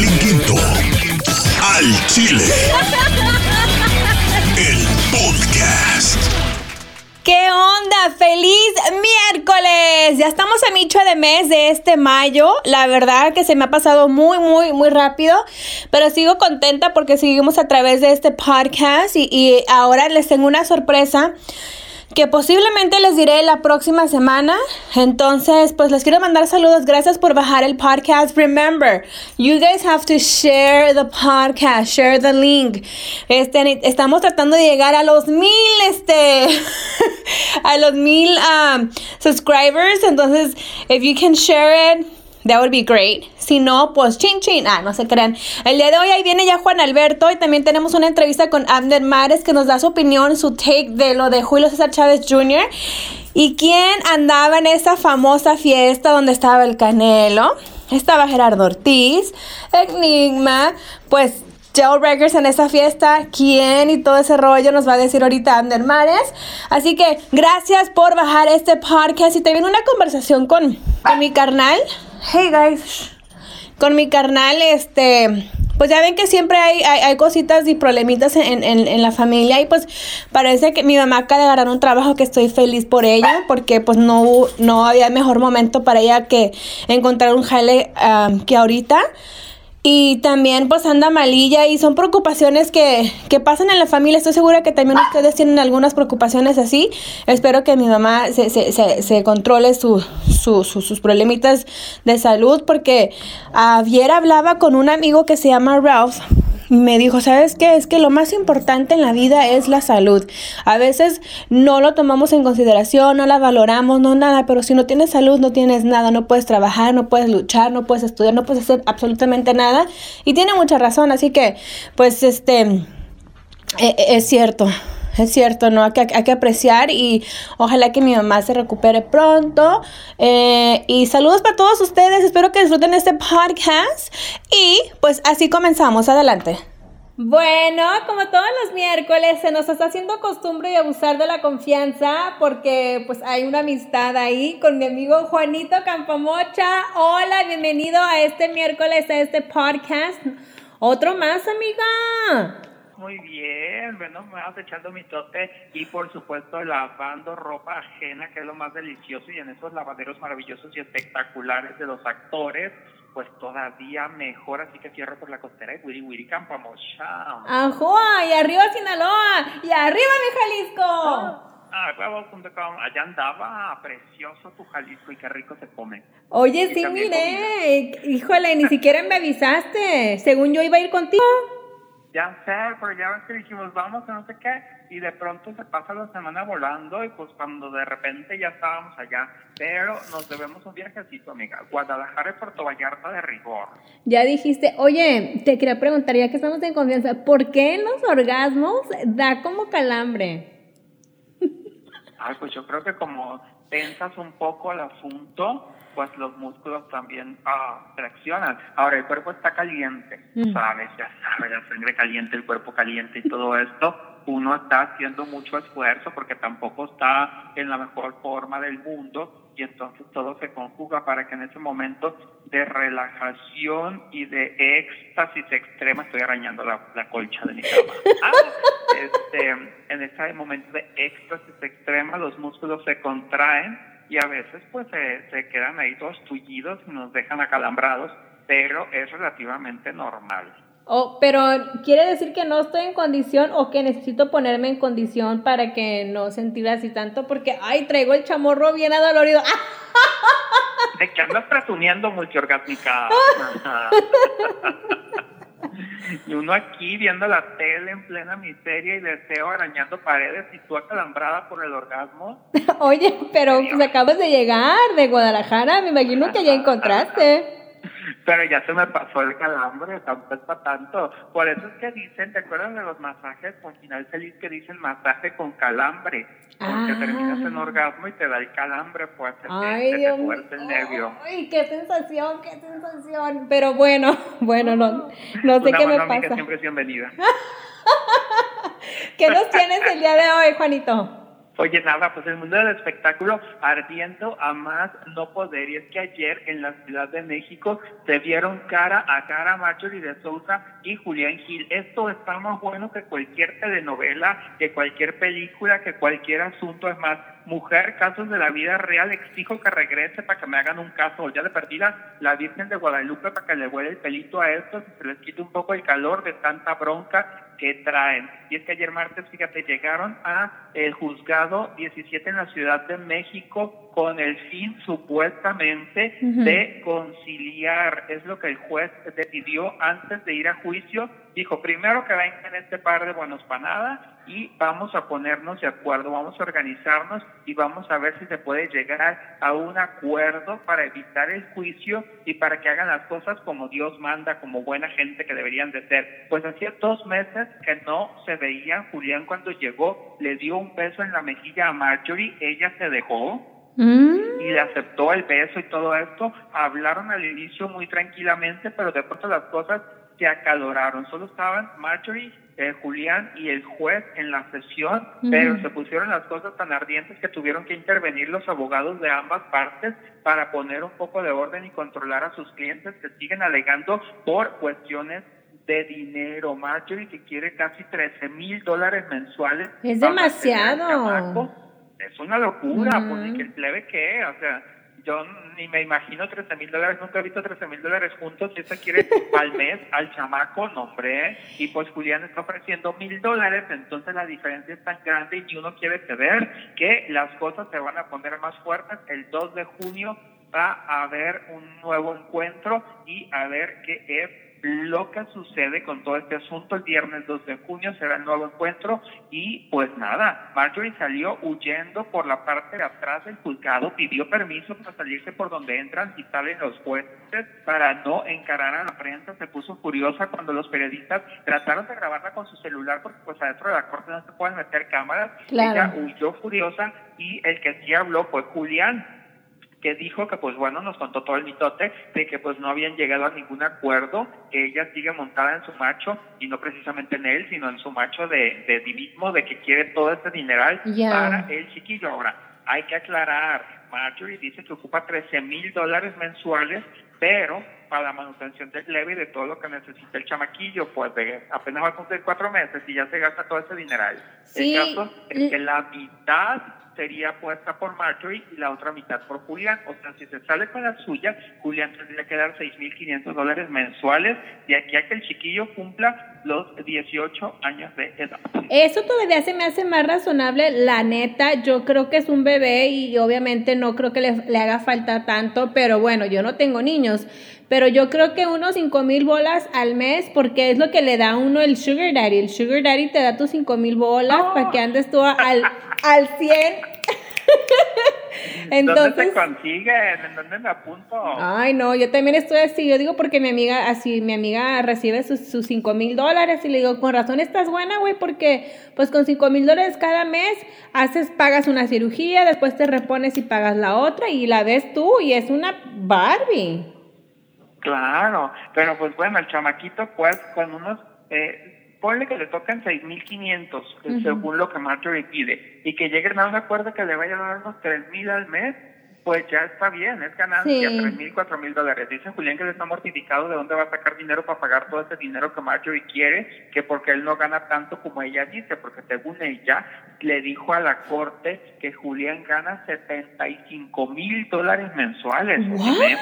Carlín Quinto. Al Chile. El podcast. ¿Qué onda? ¡Feliz miércoles! Ya estamos a micho de mes de este mayo. La verdad que se me ha pasado muy, muy, muy rápido. Pero sigo contenta porque seguimos a través de este podcast y, y ahora les tengo una sorpresa que posiblemente les diré la próxima semana. Entonces, pues les quiero mandar saludos. Gracias por bajar el podcast. Remember, you guys have to share the podcast, share the link. Este, estamos tratando de llegar a los mil, este, a los mil um, subscribers. Entonces, if you can share it. That would be great. Si no, pues chin chin. Ah, no se crean. El día de hoy ahí viene ya Juan Alberto y también tenemos una entrevista con Abner Mares que nos da su opinión, su take de lo de Julio César Chávez Jr. ¿Y quién andaba en esa famosa fiesta donde estaba el Canelo? Estaba Gerardo Ortiz, Enigma, pues Joe Records en esa fiesta, quién y todo ese rollo nos va a decir ahorita Ander Mares. Así que gracias por bajar este podcast y te viene una conversación con, con mi carnal. Hey guys. Con mi carnal, este, pues ya ven que siempre hay, hay, cositas y problemitas en, en, en, la familia y pues parece que mi mamá acaba de agarrar un trabajo que estoy feliz por ella porque pues no, no había mejor momento para ella que encontrar un jale um, que ahorita. Y también pues anda malilla y son preocupaciones que, que, pasan en la familia. Estoy segura que también ustedes tienen algunas preocupaciones así. Espero que mi mamá se, se, se, se controle su, su, sus problemitas de salud porque ayer hablaba con un amigo que se llama Ralph me dijo, ¿sabes qué? Es que lo más importante en la vida es la salud. A veces no lo tomamos en consideración, no la valoramos, no nada, pero si no tienes salud, no tienes nada, no puedes trabajar, no puedes luchar, no puedes estudiar, no puedes hacer absolutamente nada. Y tiene mucha razón, así que, pues, este, e, e, es cierto. Es cierto, ¿no? Hay que, hay que, apreciar y ojalá que mi mamá se recupere pronto. Eh, y saludos para todos ustedes. Espero que disfruten este podcast. Y pues así comenzamos. Adelante. Bueno, como todos los miércoles, se nos está haciendo costumbre y abusar de la confianza porque pues hay una amistad ahí con mi amigo Juanito Campomocha. Hola, bienvenido a este miércoles, a este podcast. Otro más, amiga muy bien, bueno, me vas echando mi tote y por supuesto lavando ropa ajena, que es lo más delicioso, y en esos lavaderos maravillosos y espectaculares de los actores, pues todavía mejor, así que cierro por la costera de Wiri Wiri Campamocha. ¡Ajua! Y arriba Sinaloa, y arriba mi Jalisco. Ah. Ah, allá andaba, precioso tu Jalisco y qué rico se come. Oye, sí, mire, híjole, ni siquiera me avisaste, según yo iba a ir contigo ya sé, pero ya ves que dijimos, vamos a no sé qué, y de pronto se pasa la semana volando, y pues cuando de repente ya estábamos allá, pero nos debemos un viajecito, amiga, Guadalajara y Puerto Vallarta de rigor. Ya dijiste, oye, te quería preguntar, ya que estamos en confianza, ¿por qué en los orgasmos da como calambre? Ay, pues yo creo que como tensas un poco el asunto, pues los músculos también ah, traccionan. Ahora, el cuerpo está caliente, mm. sabes, ya sabes, la sangre caliente, el cuerpo caliente y todo esto. Uno está haciendo mucho esfuerzo porque tampoco está en la mejor forma del mundo y entonces todo se conjuga para que en ese momento de relajación y de éxtasis extrema, estoy arañando la, colcha de mi cama, ah, este, en ese momento de éxtasis extrema los músculos se contraen y a veces pues se, se quedan ahí todos tullidos y nos dejan acalambrados, pero es relativamente normal. Oh, pero quiere decir que no estoy en condición o que necesito ponerme en condición para que no sentir así tanto porque, ay, traigo el chamorro bien adolorido. ¿De qué andas presumiendo multiorgásmica? Y uno aquí viendo la tele en plena miseria y deseo arañando paredes y tú acalambrada por el orgasmo. Oye, pero pues acabas de llegar de Guadalajara, me imagino que ya encontraste. Pero ya se me pasó el calambre, tampoco es para tanto. Por eso es que dicen, ¿te acuerdas de los masajes con final feliz que dicen masaje con calambre? Porque terminas en ah. orgasmo y te da el calambre, pues Ay, te, fuerte el nervio. Ay, qué sensación, qué sensación. Pero bueno, bueno, no, no sé qué me pasa. siempre es bienvenida. ¿Qué nos tienes el día de hoy, Juanito? Oye, nada, pues el mundo del espectáculo ardiendo a más no poder. Y es que ayer en la Ciudad de México se vieron cara a cara Marjorie de Sousa y Julián Gil. Esto está más bueno que cualquier telenovela, que cualquier película, que cualquier asunto. Es más, mujer, casos de la vida real, exijo que regrese para que me hagan un caso. Ya de perdida, la Virgen de Guadalupe para que le vuele el pelito a estos y se les quite un poco el calor de tanta bronca que traen. Y es que ayer martes, fíjate, llegaron a el juzgado 17 en la Ciudad de México con el fin supuestamente de conciliar. Es lo que el juez decidió antes de ir a juicio. Dijo, primero que vengan este par de buenos para nada y vamos a ponernos de acuerdo, vamos a organizarnos y vamos a ver si se puede llegar a un acuerdo para evitar el juicio y para que hagan las cosas como Dios manda, como buena gente que deberían de ser. Pues hacía dos meses que no se veía. Julián cuando llegó le dio un beso en la mejilla a Marjorie, ella se dejó y le aceptó el beso y todo esto. Hablaron al inicio muy tranquilamente, pero de pronto las cosas se acaloraron. Solo estaban Marjorie, eh, Julián y el juez en la sesión, pero se pusieron las cosas tan ardientes que tuvieron que intervenir los abogados de ambas partes para poner un poco de orden y controlar a sus clientes que siguen alegando por cuestiones de dinero. Marjorie que quiere casi 13 mil dólares mensuales. Es demasiado. Es una locura, pues, que el plebe que, o sea, yo ni me imagino 13 mil dólares, nunca he visto 13 mil dólares juntos, si esa quiere al mes al chamaco, no hombre, y pues Julián está ofreciendo mil dólares, entonces la diferencia es tan grande y uno quiere saber que las cosas se van a poner más fuertes. El 2 de junio va a haber un nuevo encuentro y a ver qué es lo que sucede con todo este asunto. El viernes 2 de junio será el nuevo encuentro y pues nada, Marjorie salió huyendo por la parte de atrás del juzgado, pidió permiso para salirse por donde entran y salen los jueces para no encarar a la prensa. Se puso furiosa cuando los periodistas trataron de grabarla con su celular porque pues adentro de la corte no se pueden meter cámaras. Ella huyó furiosa y el que sí habló fue Julián que dijo que pues bueno, nos contó todo el mitote de que pues no habían llegado a ningún acuerdo, que ella sigue montada en su macho y no precisamente en él, sino en su macho de, de divismo, de que quiere todo este dineral para el chiquillo. Ahora, hay que aclarar, Marjorie dice que ocupa 13 mil dólares mensuales, pero para la manutención del levy de todo lo que necesita el chamaquillo, pues de, apenas va a cumplir cuatro meses y ya se gasta todo ese dineral. El caso es que la mitad sería puesta por Marjorie y la otra mitad por Julián. O sea, si se sale con la suya, Julián tendría que dar 6.500 dólares mensuales de aquí a que el chiquillo cumpla los 18 años de edad. Eso todavía se me hace más razonable. La neta, yo creo que es un bebé y obviamente no creo que le, le haga falta tanto, pero bueno, yo no tengo niños. Pero yo creo que unos 5 mil bolas al mes, porque es lo que le da a uno el Sugar Daddy. El Sugar Daddy te da tus 5 mil bolas para que andes tú al, al 100 Entonces, ¿Dónde te consiguen? ¿En dónde me apunto? Ay, no, yo también estoy así. Yo digo porque mi amiga, así, mi amiga recibe sus, sus 5 mil dólares y le digo, con razón estás buena, güey, porque pues con 5 mil dólares cada mes haces, pagas una cirugía, después te repones y pagas la otra y la ves tú y es una Barbie. Claro, pero pues bueno, el chamaquito pues con unos... Eh, ponle que le tocan 6.500 según lo que Marjorie pide y que lleguen a un acuerdo que le vaya a dar unos 3.000 al mes, pues ya está bien, es ganancia, tres mil, cuatro mil dólares. Dice Julián que le está mortificado de dónde va a sacar dinero para pagar todo ese dinero que Marjorie quiere, que porque él no gana tanto como ella dice, porque según ella le dijo a la corte que Julián gana 75 mil dólares mensuales.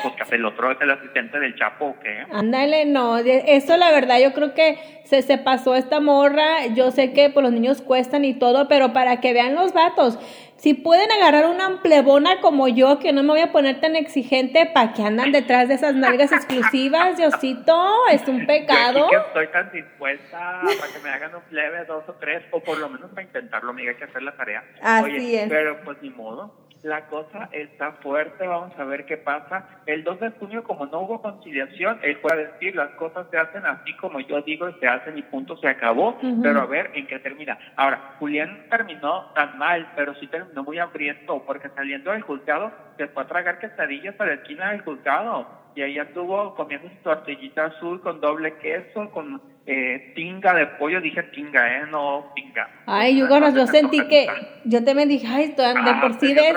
Porque el otro es el asistente del Chapo, ¿o qué? Ándale, no, eso la verdad yo creo que se, se pasó esta morra, yo sé que por los niños cuestan y todo, pero para que vean los vatos si pueden agarrar una amplebona como yo, que no me voy a poner tan exigente, ¿para que andan detrás de esas nalgas exclusivas, Diosito? Es un pecado. Yo estoy tan dispuesta para que me hagan un plebe, dos o tres, o por lo menos para intentarlo, amiga, hay que hacer la tarea. Así es. Pero pues ni modo la cosa está fuerte, vamos a ver qué pasa. El 2 de junio, como no hubo conciliación, él fue a decir, las cosas se hacen así como yo digo, se hacen y punto, se acabó, pero a ver en qué termina. Ahora, Julián terminó tan mal, pero sí terminó muy hambriento, porque saliendo del juzgado, se fue a tragar quesadillas a la esquina del juzgado y ahí estuvo comiendo su tortillita azul con doble queso, con eh, tinga de pollo, dije tinga, ¿eh? No tinga. Ay, yo, yo sentí que, yo te me dije, ay, estoy, de ah, por sí ves,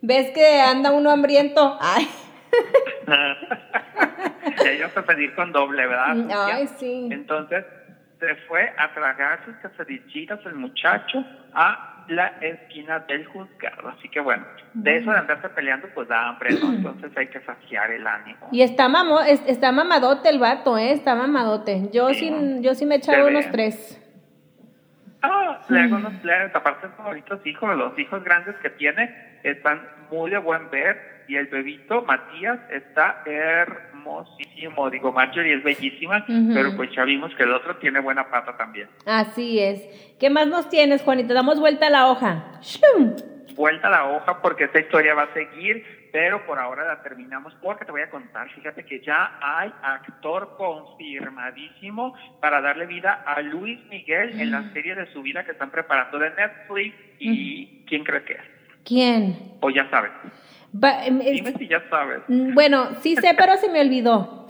ves que anda uno hambriento, ay. Ellos a pedir con doble, ¿verdad? Mm, ay, sí. Entonces, se fue a tragar sus quesadillitas el muchacho a la esquina del juzgado. Así que bueno, de eso de andarse peleando, pues da hambre, ¿no? Entonces hay que saciar el ánimo. Y está, mamo, está mamadote el vato, ¿eh? Está mamadote. Yo, sí, yo sí me echaba unos tres. Ah, le hago unos tres. Aparte, favoritos hijos, los hijos grandes que tiene están muy de buen ver. Y el bebito, Matías, está hermosísimo. Digo, Marjorie es bellísima, pero pues ya vimos que el otro tiene buena pata también. Así es. ¿Qué más nos tienes, Juanita? Damos vuelta a la hoja. Vuelta a la hoja porque esta historia va a seguir, pero por ahora la terminamos porque te voy a contar. Fíjate que ya hay actor confirmadísimo para darle vida a Luis Miguel en la serie de su vida que están preparando de Netflix. ¿Y quién crees que es? ¿Quién? O ya sabes. Em, Dime si ya sabes. Mm, bueno, sí sé, pero se me olvidó.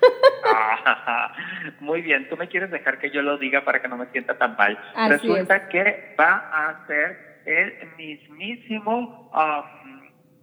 muy bien, tú me quieres dejar que yo lo diga para que no me sienta tan mal. Resulta que va a ser el mismísimo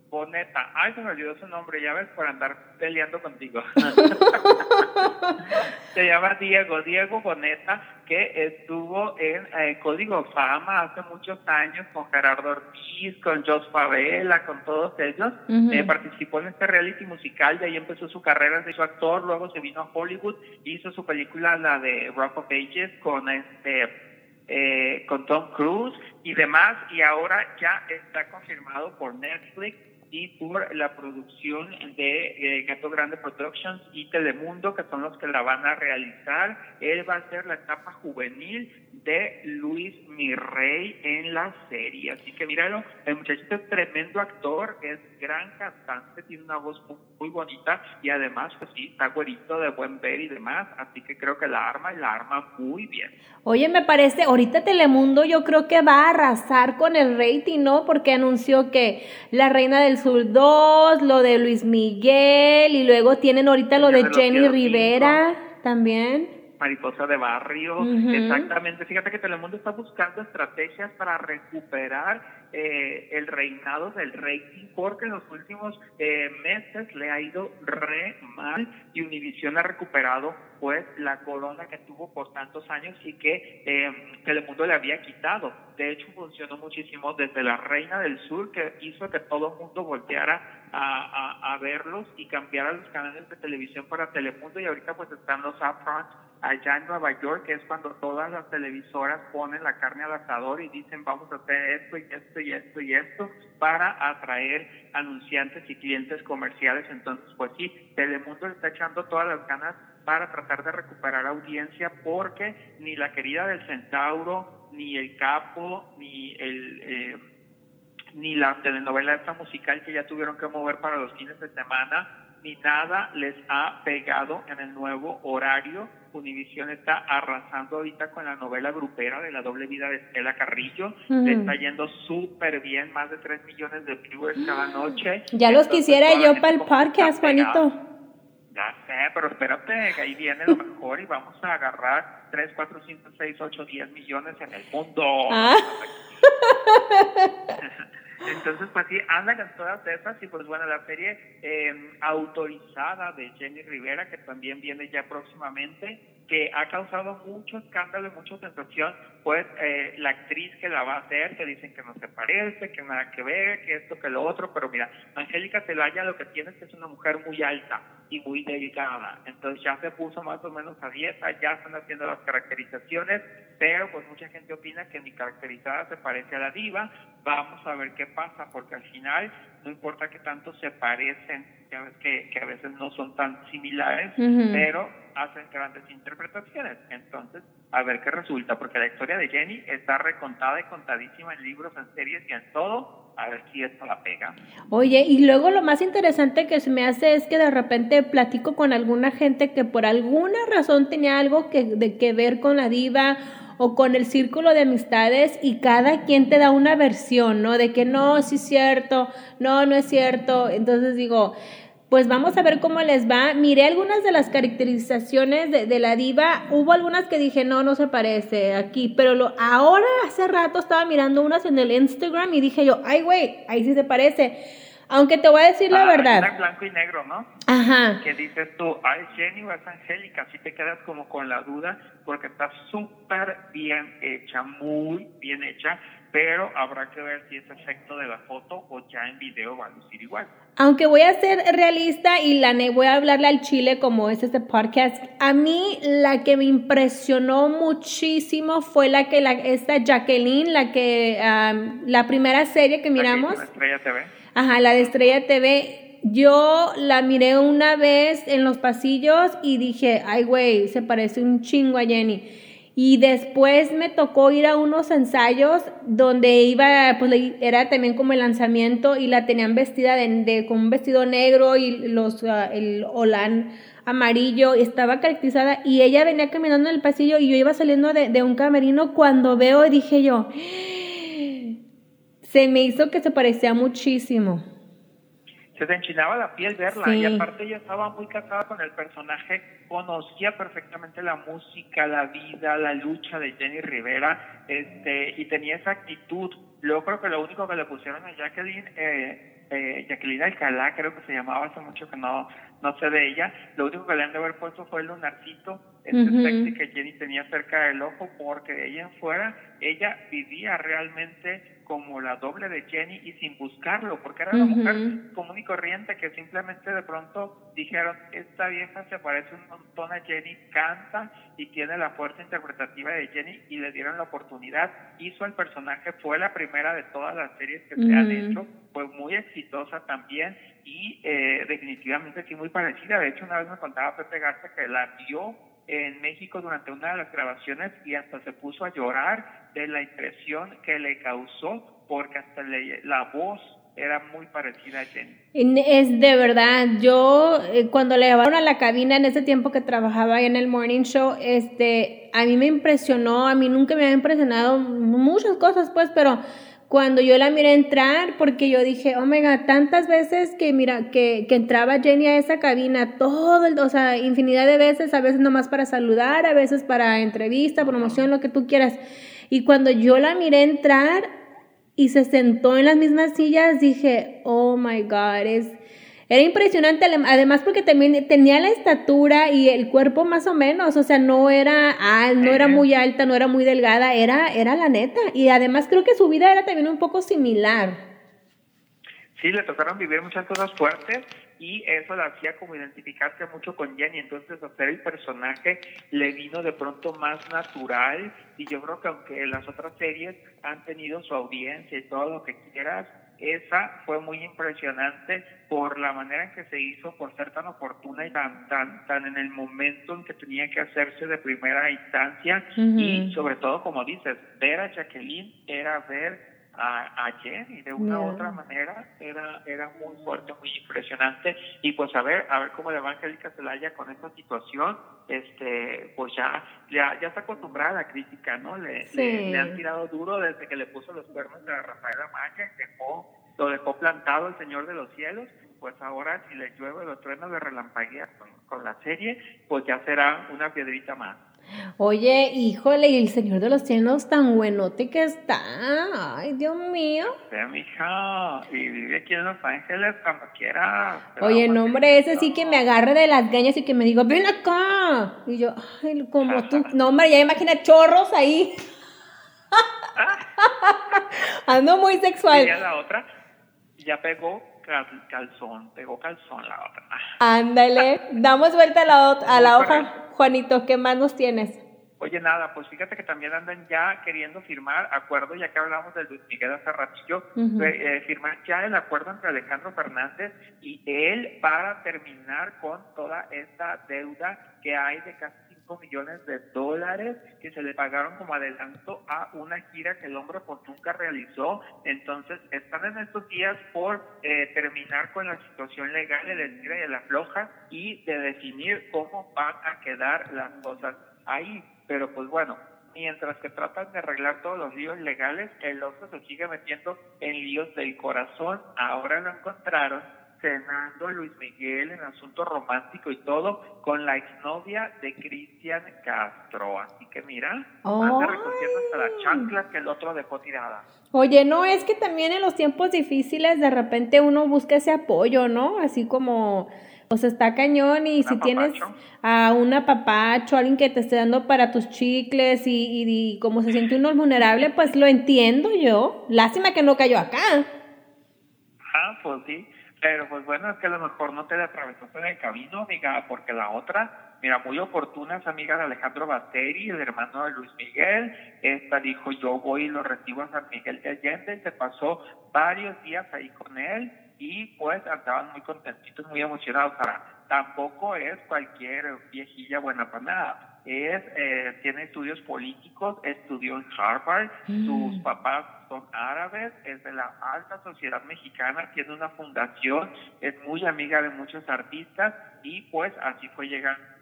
Boneta. Ay, se me olvidó su nombre, ya ves, por andar peleando contigo. se llama Diego, Diego Boneta, que estuvo en eh, Código Fama hace muchos años con Gerardo Ortiz, con Jos Favela, con todos ellos. Eh, participó en este reality musical, de ahí empezó su carrera de su actor, luego se vino a Hollywood, hizo su película, la de Rock of Ages, con este... Eh, con Tom Cruise y demás, y ahora ya está confirmado por Netflix y por la producción de eh, Gato Grande Productions y Telemundo, que son los que la van a realizar. Él va a ser la etapa juvenil de Luis Mirrey en la serie. Así que míralo, el muchachito es tremendo actor, es gran cantante, tiene una voz muy, bonita y además, pues sí, está güerito de buen ver y demás. Así que creo que la arma y la arma muy bien. Oye, me parece, ahorita Telemundo yo creo que va a arrasar con el rating, ¿no? Porque anunció que La Reina del Sur 2, lo de Luis Miguel y luego tienen ahorita lo de Jenny Rivera también. Mariposa de Barrio, exactamente. Fíjate que Telemundo está buscando estrategias para recuperar eh, el reinado del rating porque en los últimos eh, meses le ha ido re mal y Univision ha recuperado pues la corona que tuvo por tantos años y que eh, Telemundo le había quitado. De hecho funcionó muchísimo desde la Reina del Sur que hizo que todo el mundo volteara a, a, verlos y cambiara los canales de televisión para Telemundo y ahorita pues están los upfronts allá en Nueva York, que es cuando todas las televisoras ponen la carne al asador y dicen vamos a hacer esto y esto y esto y esto para atraer anunciantes y clientes comerciales. Entonces, pues sí, Telemundo está echando todas las ganas para tratar de recuperar audiencia porque ni la querida del Centauro, ni el Capo, ni el... Eh, ni la telenovela esta musical que ya tuvieron que mover para los fines de semana, ni nada les ha pegado en el nuevo horario. Univisión está arrasando ahorita con la novela grupera de la doble vida de Estela Carrillo. Le está yendo súper bien, más de 3 millones de viewers cada noche. Ya los quisiera yo para el podcast, Juanito. Ya sé, pero espérate, que ahí viene lo mejor y vamos a agarrar 3, 4, 5, 6, 8, 10 millones en el mundo. Ah. Entonces, pues sí, andan todas esas y pues bueno, la serie eh, autorizada de Jenny Rivera, que también viene ya próximamente, que ha causado mucho escándalo y mucha sensación, pues eh, la actriz que la va a hacer, que dicen que no se parece, que nada que ver, que esto, que lo otro, pero mira, Angélica Celaya lo que tiene es que es una mujer muy alta y muy delicada, entonces ya se puso más o menos a dieta, ya están haciendo las caracterizaciones, pero pues mucha gente opina que mi caracterizada se parece a la diva, vamos a ver qué pasa, porque al final no importa que tanto se parecen, ya que, que a veces no son tan similares, pero hacen grandes interpretaciones. Entonces, a ver qué resulta, porque la historia de Jenny está recontada y contadísima en libros, en series y en todo. A ver si esto la pega. Oye, y luego lo más interesante que se me hace es que de repente platico con alguna gente que por alguna razón tenía algo que, de que ver con la diva o con el círculo de amistades y cada quien te da una versión, ¿no? De que no, sí es cierto, no, no es cierto. Entonces digo, pues vamos a ver cómo les va. Miré algunas de las caracterizaciones de, la diva. Hubo algunas que dije, no, no se parece aquí. Pero lo, ahora, hace rato, estaba mirando unas en el Instagram y dije yo, ay, güey, ahí sí se parece. Aunque te voy a decir la Ah, verdad. Está en blanco y negro, ¿no? Ajá. Que dices tú, ay, Jenny o es Angélica, así te quedas como con la duda, porque está súper bien hecha, muy bien hecha, pero habrá que ver si es efecto de la foto o ya en video va a lucir igual. Aunque voy a ser realista y la voy a hablarle al chile como es este podcast, a mí la que me impresionó muchísimo fue la que la, esta Jacqueline, la que am, la primera serie que miramos, Aquí en Estrella TV. Ajá, la de Estrella TV, yo la miré una vez en los pasillos y dije, ay güey, se parece un chingo a Jenny. Y después me tocó ir a unos ensayos donde iba, pues era también como el lanzamiento y la tenían vestida con un vestido negro y los, ah, el olán amarillo, estaba caracterizada y ella venía caminando en el pasillo y yo iba saliendo de, de un camerino cuando veo y dije yo, se me hizo que se parecía muchísimo. Se te enchinaba la piel verla Sí. y aparte ella estaba muy casada con el personaje, conocía perfectamente la música, la vida, la lucha de Jenny Rivera este y tenía esa actitud. Luego creo que lo único que le pusieron a Jacqueline, eh, eh, Jacqueline Alcalá creo que se llamaba, hace mucho que no, no sé de ella, lo único que le han de haber puesto fue el lunarcito, ese Ujú. sexy que Jenny tenía cerca del ojo, porque de ella en fuera ella vivía realmente como la doble de Jenny y sin buscarlo, porque era una mujer común y corriente que simplemente de pronto dijeron, esta vieja se parece un montón a Jenny, canta y tiene la fuerza interpretativa de Jenny y le dieron la oportunidad, hizo el personaje, fue la primera de todas las series que se han hecho, fue muy exitosa también y eh, definitivamente sí muy parecida, de hecho una vez me contaba Pepe Garza que la vio en México durante una de las grabaciones y hasta se puso a llorar de la impresión que le causó porque hasta le- la voz era muy parecida a Jenny. En- Es de verdad, yo eh, cuando le llevaron a la cabina en ese tiempo que trabajaba ahí en el morning show, este, a mí me impresionó, a mí nunca me había impresionado muchas cosas, pues, pero cuando yo la miré entrar, porque yo dije, oh my God, tantas veces que mira, que, que entraba Jenny a esa cabina, todo el, o sea, infinidad de veces, a veces nomás para saludar, a veces para entrevista, promoción, lo que tú quieras. Y cuando yo la miré entrar, y se sentó en las mismas sillas, dije, oh my God, es... Era impresionante, además porque también tenía la estatura y el cuerpo más o menos, o sea, no era al, no era muy alta, no era muy delgada, era, era la neta. Y además creo que su vida era también un poco similar. Sí, le tocaron vivir muchas cosas fuertes y eso la hacía como identificarse mucho con Jenny. Entonces, hacer el personaje le vino de pronto más natural. Y yo creo que aunque las otras series han tenido su audiencia y todo lo que quieras, esa fue muy impresionante por la manera en que se hizo, por ser tan oportuna y tan, tan, tan en el momento en que tenía que hacerse de primera instancia. Y sobre todo, como dices, ver a Jacqueline era ver a, a Jenny de una u Yeah. otra manera era era muy fuerte muy impresionante. Y pues a ver a ver cómo le va Angélica Zelaya con esta situación. Este pues ya ya, ya está acostumbrada a la crítica no le, Sí. le, le han tirado duro desde que le puso los cuernos a Rafaela Maya dejó lo dejó plantado el Señor de los Cielos. Pues ahora si le llueve los truenos de relampaguea con, con la serie pues ya será una piedrita más Oye, híjole, y el Señor de los Cielos tan buenote que está. Ay, Dios mío. sea, mija, y vive aquí en Los Ángeles cuando quiera. Oye, no, hombre, ese sí que me agarre de las gañas y que me diga, ven acá. Y yo, ay, como tú, no, hombre, ya imagina chorros ahí. Ando muy Y ya sexual. la otra, ya pegó calzón, pegó calzón la otra. Ándale, damos vuelta a la, a la hoja. Juanito, ¿qué más nos tienes? Oye, nada, pues fíjate que también andan ya queriendo firmar acuerdo, ya que hablamos del Luis Miguel hace ratillo, eh, firmar ya el acuerdo entre Alejandro Fernández y él para terminar con toda esta deuda que hay de casi 5 millones de dólares que se le pagaron como adelanto a una gira que el hombre pues nunca realizó. Entonces están en estos días por eh, terminar con la situación legal, el estira y la floja y de definir cómo van a quedar las cosas ahí. Pero pues bueno, mientras que tratan de arreglar todos los líos legales, el oso se sigue metiendo en líos del corazón. Ahora lo encontraron cenando Luis Miguel en asunto romántico y todo con la exnovia de Cristian Castro. Así que mira, anda recogiendo hasta las chanclas que el otro dejó tirada. Oye, no, es que también en los tiempos difíciles de repente uno busca ese apoyo, ¿no? Así como, pues está cañón y si tienes a un apapacho, alguien que te esté dando para tus chicles y, y, como se siente uno vulnerable, pues lo entiendo yo. Lástima que no cayó acá. Ah, pues sí. Pero pues bueno, es que a lo mejor no te atravesó en el camino, amiga, porque la otra, mira, muy oportuna es amiga de Alejandro Basteri, el hermano de Luis Miguel. Esta dijo, yo voy y lo recibo a San Miguel de Allende. Se pasó varios días ahí con él y pues andaban muy contentitos, muy emocionados. Ahora, tampoco es cualquier viejilla buena para nada es, eh, tiene estudios políticos, estudió en Harvard, sus mm. papás son árabes, es de la alta sociedad mexicana, tiene una fundación, es muy amiga de muchos artistas y pues así fue llegando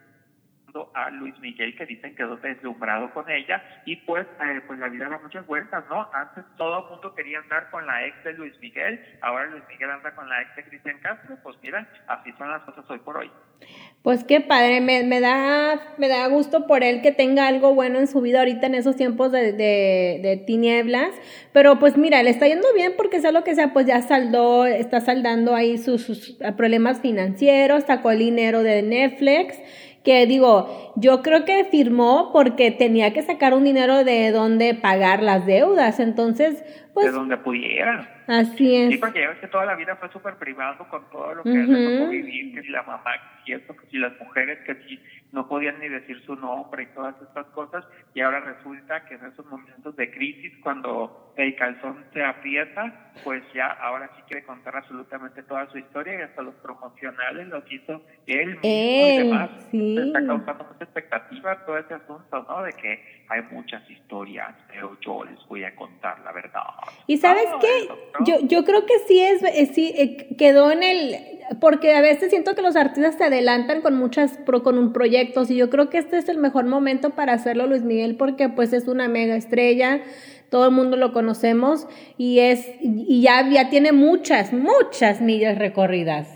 a Luis Miguel que dicen quedó deslumbrado con ella y pues eh, pues la vida da muchas vueltas, ¿no? Antes todo el mundo quería andar con la ex de Luis Miguel, ahora Luis Miguel anda con la ex de Cristian Castro, pues mira, así son las cosas hoy por hoy. Pues qué padre, me, me, da, me da gusto por él que tenga algo bueno en su vida ahorita en esos tiempos de, de, tinieblas, pero pues mira, le está yendo bien porque sea lo que sea, pues ya saldó, está saldando ahí sus, sus problemas financieros, sacó el dinero de Netflix, que digo, yo creo que firmó porque tenía que sacar un dinero de donde pagar las deudas, entonces, pues... De donde pudiera. Así es. Sí, porque ya ves que toda la vida fue súper privado con todo lo que le tocó vivir, que si la mamá, que si que si las mujeres, que si no podían ni decir su nombre y todas estas cosas, y ahora resulta que en esos momentos de crisis, cuando el calzón se aprieta, pues ya ahora sí quiere contar absolutamente toda su historia y hasta los promocionales los hizo él mismo y demás. Sí. Está causando mucha expectativa todo ese asunto, ¿no? De que hay muchas historias, pero yo les voy a contar la verdad. ¿Y sabes qué? Yo, yo creo que sí es, eh, sí, eh, quedó en el, porque a veces siento que los artistas se adelantan con muchas, con un proyectos y yo creo que este es el mejor momento para hacerlo Luis Miguel porque pues es una mega estrella, todo el mundo lo conocemos y es, y ya, ya tiene muchas, muchas millas recorridas.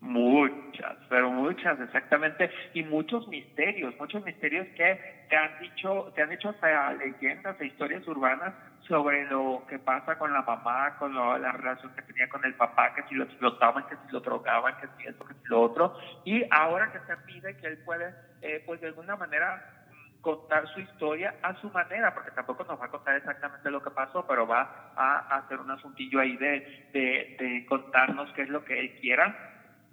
Muchas, pero muchas, exactamente, y muchos misterios, muchos misterios que te han dicho, te han hecho hasta leyendas e historias urbanas sobre lo que pasa con la mamá, con la relación que tenía con el papá, que si lo explotaban, que si lo drogaban, que si esto, que si lo otro, y ahora que se pide que él puede, eh, pues de alguna manera contar su historia a su manera, porque tampoco nos va a contar exactamente lo que pasó, pero va a hacer un asuntillo ahí de, de, contarnos qué es lo que él quiera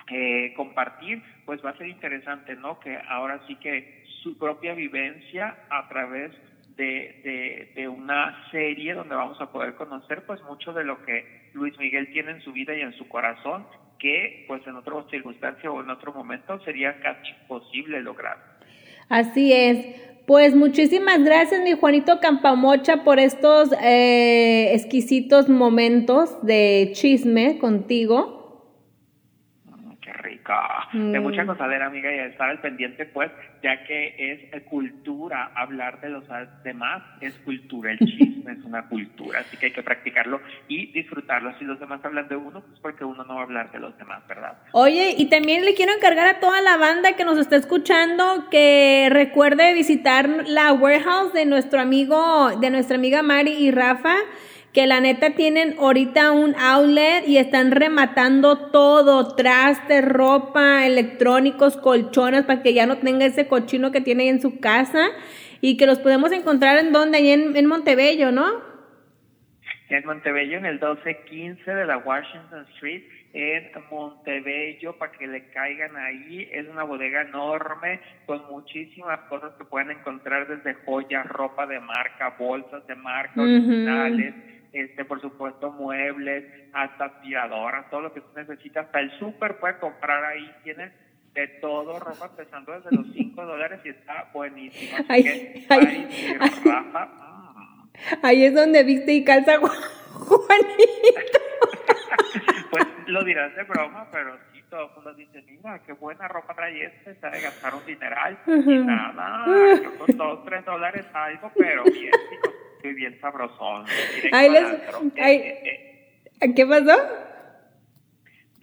eh, compartir, pues va a ser interesante, ¿no? Que ahora sí que su propia vivencia a través de, de, una serie donde vamos a poder conocer pues mucho de lo que Luis Miguel tiene en su vida y en su corazón, que pues en otra circunstancia o en otro momento sería casi imposible lograr. Así es. Pues muchísimas gracias, mi Juanito Campamocha, por estos eh, exquisitos momentos de chisme contigo de mucha mm. cosadera, amiga, y estar al pendiente, pues, ya que es cultura hablar de los demás, es cultura, el chisme es una cultura, así que hay que practicarlo y disfrutarlo. Si los demás hablan de uno, pues porque uno no va a hablar de los demás, ¿verdad? Oye, y también le quiero encargar a toda la banda que nos está escuchando que recuerde visitar la warehouse de nuestro amigo, de nuestra amiga Mari y Rafa que la neta tienen ahorita un outlet y están rematando todo, traste, ropa, electrónicos, colchones, para que ya no tenga ese cochino que tiene ahí en su casa y que los podemos encontrar en donde, ahí en, en Montebello, ¿no? En Montebello, en el 1215 de la Washington Street, en Montebello, para que le caigan ahí. Es una bodega enorme con muchísimas cosas que pueden encontrar desde joyas, ropa de marca, bolsas de marca, originales este, por supuesto, muebles, hasta aspiradoras, todo lo que tú necesitas. Hasta el súper puedes comprar ahí, tienes de todo, ropa empezando desde los 5 dólares y está buenísimo. Así ahí, Rafa, mm. ahí es donde viste y calza Juanito. pues lo dirás de broma, pero sí, todo el mundo dice, mira, qué buena ropa trae este, sabe gastar un dineral. Y nada, yo con 2, 3 dólares algo, pero bien, bien sabrosón. Ahí les, eh, eh, ¿Qué pasó?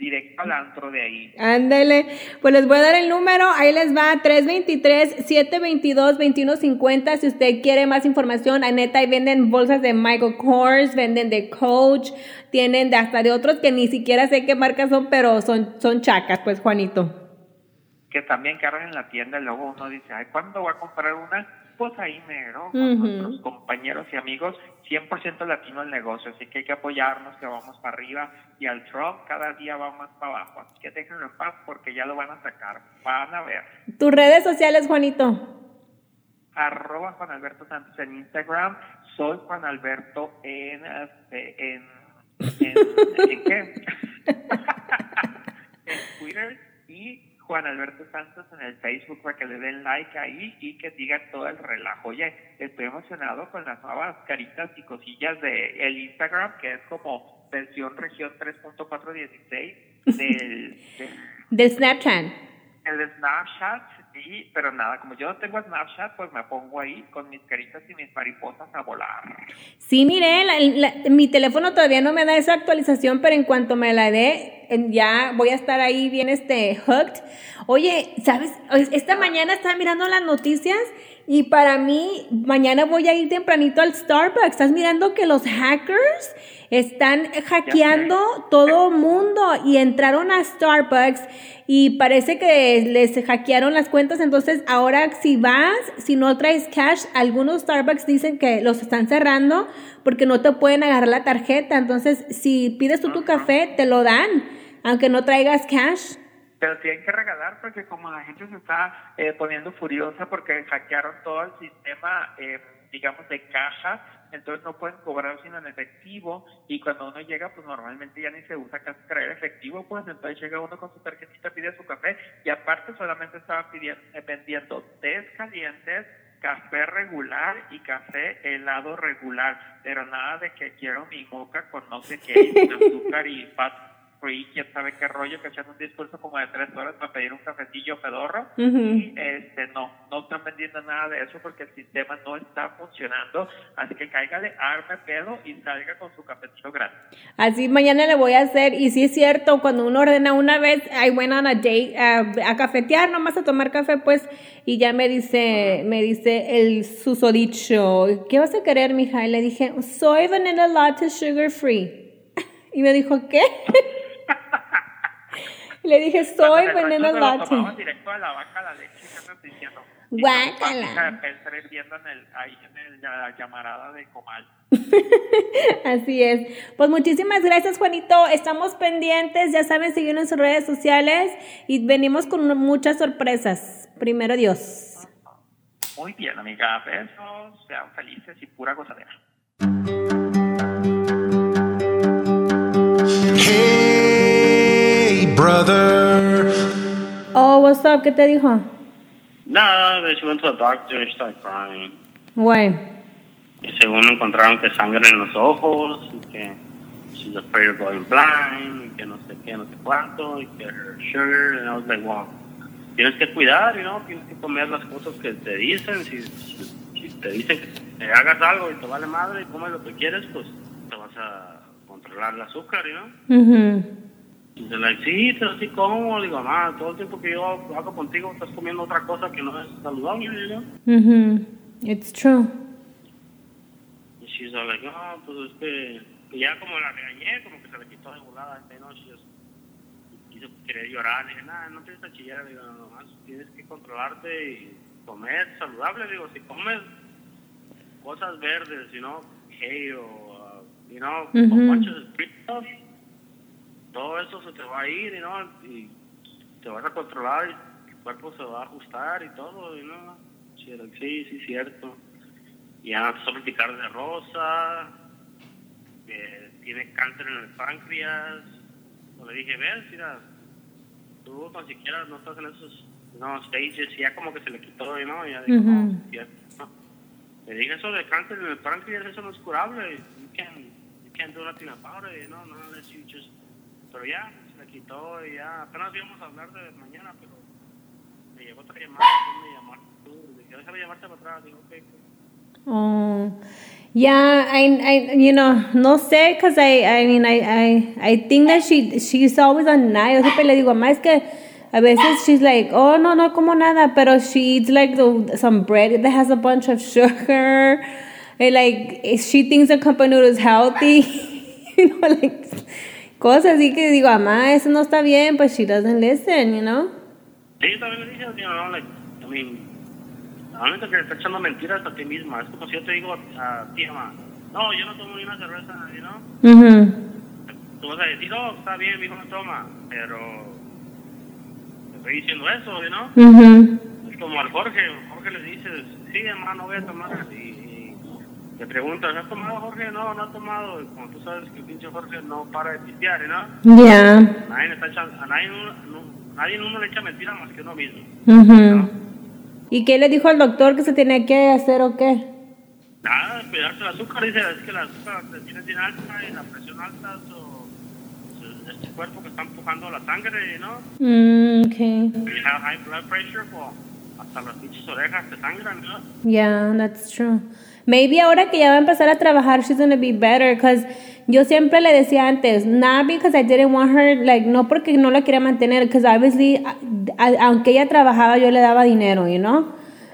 directo al antro de ahí. Ándale, pues les voy a dar el número, ahí les va 323-722-2150 si usted quiere más información, a neta ahí venden bolsas de Michael Kors, venden de Coach, tienen de hasta de otros que ni siquiera sé qué marcas son, pero son, son chacas, pues Juanito. Que también cargan en la tienda y luego uno dice, ay, ¿cuándo voy a comprar una? Pues ahí mero, con nuestros compañeros y amigos 100% latino el negocio, así que hay que apoyarnos, que vamos para arriba y al Trump cada día va más para abajo, así que déjenlo en paz porque ya lo van a sacar, van a ver. ¿Tus redes sociales, Juanito? Arroba Juan Alberto Santos en Instagram, soy Juan Alberto en, este, en, en, ¿en qué? en Twitter y Juan Alberto Santos en el Facebook para que le den like ahí y que digan todo el relajo. Oye, estoy emocionado con las nuevas caritas y cosillas de el Instagram, que es como versión región 3.416 del, del, del Snapchat. El Snapchat, sí, pero nada, como yo no tengo Snapchat, pues me pongo ahí con mis caritas y mis mariposas a volar. Sí, mire, la, la, mi teléfono todavía no me da esa actualización, pero en cuanto me la dé, ya voy a estar ahí bien este hooked. Oye, ¿sabes? Esta mañana estaba mirando las noticias y para mí mañana voy a ir tempranito al Starbucks. Estás mirando que los hackers están hackeando todo mundo y entraron a Starbucks y parece que les hackearon las cuentas. Entonces ahora si vas, si no traes cash, algunos Starbucks dicen que los están cerrando porque no te pueden agarrar la tarjeta. Entonces si pides tú tu café, te lo dan, aunque no traigas cash pero tienen que regalar porque como la gente se está eh, poniendo furiosa porque hackearon todo el sistema, eh, digamos, de caja, entonces no pueden cobrar sino en efectivo y cuando uno llega, pues normalmente ya ni se usa casi traer efectivo, pues entonces llega uno con su tarjetita, pide su café y aparte solamente estaba pidiendo, eh, vendiendo tés calientes, café regular y café helado regular, pero nada de que quiero mi boca con no sé qué, azúcar y fat free, quién sabe qué rollo, que hacían un discurso como de tres horas para pedir un cafecillo pedorro. y este, no, no están vendiendo nada de eso porque el sistema no está funcionando. Así que cáigale, arme pedo y salga con su cafecillo grande. Así mañana le voy a hacer. Y sí es cierto, cuando uno ordena una vez, I went on a date a cafetear, nomás a tomar café, pues, y ya me dice, me dice el susodicho, ¿qué vas a querer, mija? Y le dije, soy vanilla latte sugar free. Y me dijo, ¿qué? Le dije, soy veneno latte. directo a la vaca la leche, diciendo. Guácala. viendo en el, ahí en el, la llamarada de Comal. Así es. Pues muchísimas gracias, Juanito. Estamos pendientes, ya saben, seguirnos en sus redes sociales y venimos con muchas sorpresas. Primero Dios. Muy bien, amiga. Besos, sean felices y pura gozadera. Brother. Oh, what's up? ¿Qué te dijo? Nada, no, she went to the doctor and started crying. Why? Y según encontraron que sangre en los ojos, y que she's afraid of going blind, y que no sé qué, no sé cuánto, y que her sugar, and I was like, wow, tienes que cuidar, you know, tienes que comer las cosas que te dicen, si, si, si te dicen que te hagas algo y te vale madre y comes lo que quieres, pues te vas a controlar el azúcar, you know. Mhm. Dice, like, sí, pero sí como. Digo, mamá, todo el tiempo que yo hago contigo estás comiendo otra cosa que no es saludable, ¿no? Mhm. It's true. Y she's all like, no, pues es que... Y ya como la regañé, como que se le quitó de volada. ¿no? Just, quiso querer llorar. Le dije, nada, no tienes que chillar. Digo, nomás tienes que controlarte y comer saludable. Digo, si comes cosas verdes, you know, hay o, uh, you know, Mhm. con muchos fritos, todo eso se te va a ir, ¿no? Y te vas a controlar y tu cuerpo se va a ajustar y todo, ¿no? Sí, sí, cierto. Y ya empezó a platicar de Rosa, que tiene cáncer en el páncreas. Pues le dije, ves, mira, tú tan siquiera no estás en esos no, stages, y ya como que se le quitó, ¿no? Y ya dijo, Ujú. no, cierto. Le dije, eso de cáncer en el páncreas, eso no es curable. You can't, you can't do nothing about it, ¿no? No, unless you just pero ya, se le quitó y ya, apenas íbamos a hablar de mañana, pero me llegó otra llamada, me tú, dije, déjame llamarte para atrás, digo, ok, Oh, yeah. I, I, you know, no sé, cause I, I mean, I, I, I think that she, she's always on night. Yo siempre le digo, más que a veces she's like, oh no, no como nada, pero she eats like the, some bread that has a bunch of sugar. And like, she thinks the cup of noodle is healthy. you know, like cosas así que digo, mamá, eso no está bien, but she doesn't listen, you know. Sí, también le dije, you know, like, I mean, realmente que le está echando mentiras a ti misma. Es como si yo te digo a ti, mamá, no, yo no tomo ni una cerveza, you know. Mhm. Tú vas a decir, oh, está bien, mi hijo no toma, pero te estoy diciendo eso, you know. Mhm. Es como al Jorge, Jorge le dices, sí, mamá, no voy a tomar. Y te preguntas, ¿has tomado, Jorge? No, no ha tomado. Y como tú sabes que el pinche Jorge no para de pistear, ¿no? Yeah. Nadie, está echando, a nadie, no- nadie uno le echa mentira más que uno mismo. Mhm. ¿Y qué le dijo al doctor que se tenía que hacer o qué? Nada, cuidarse el azúcar, dice, es que el azúcar te tiene bien alta y la presión alta, so, so, este cuerpo que está empujando la sangre, ¿no? Mm, okay. You have high blood pressure, pues, hasta las pinches orejas te sangran, ¿no? Yeah, that's true. Maybe ahora que ya va a empezar a trabajar, she's gonna be better. Cause yo siempre le decía antes, not because I didn't want her, like, no porque no la quería mantener, because obviously, a- aunque ella trabajaba, yo le daba dinero, you know?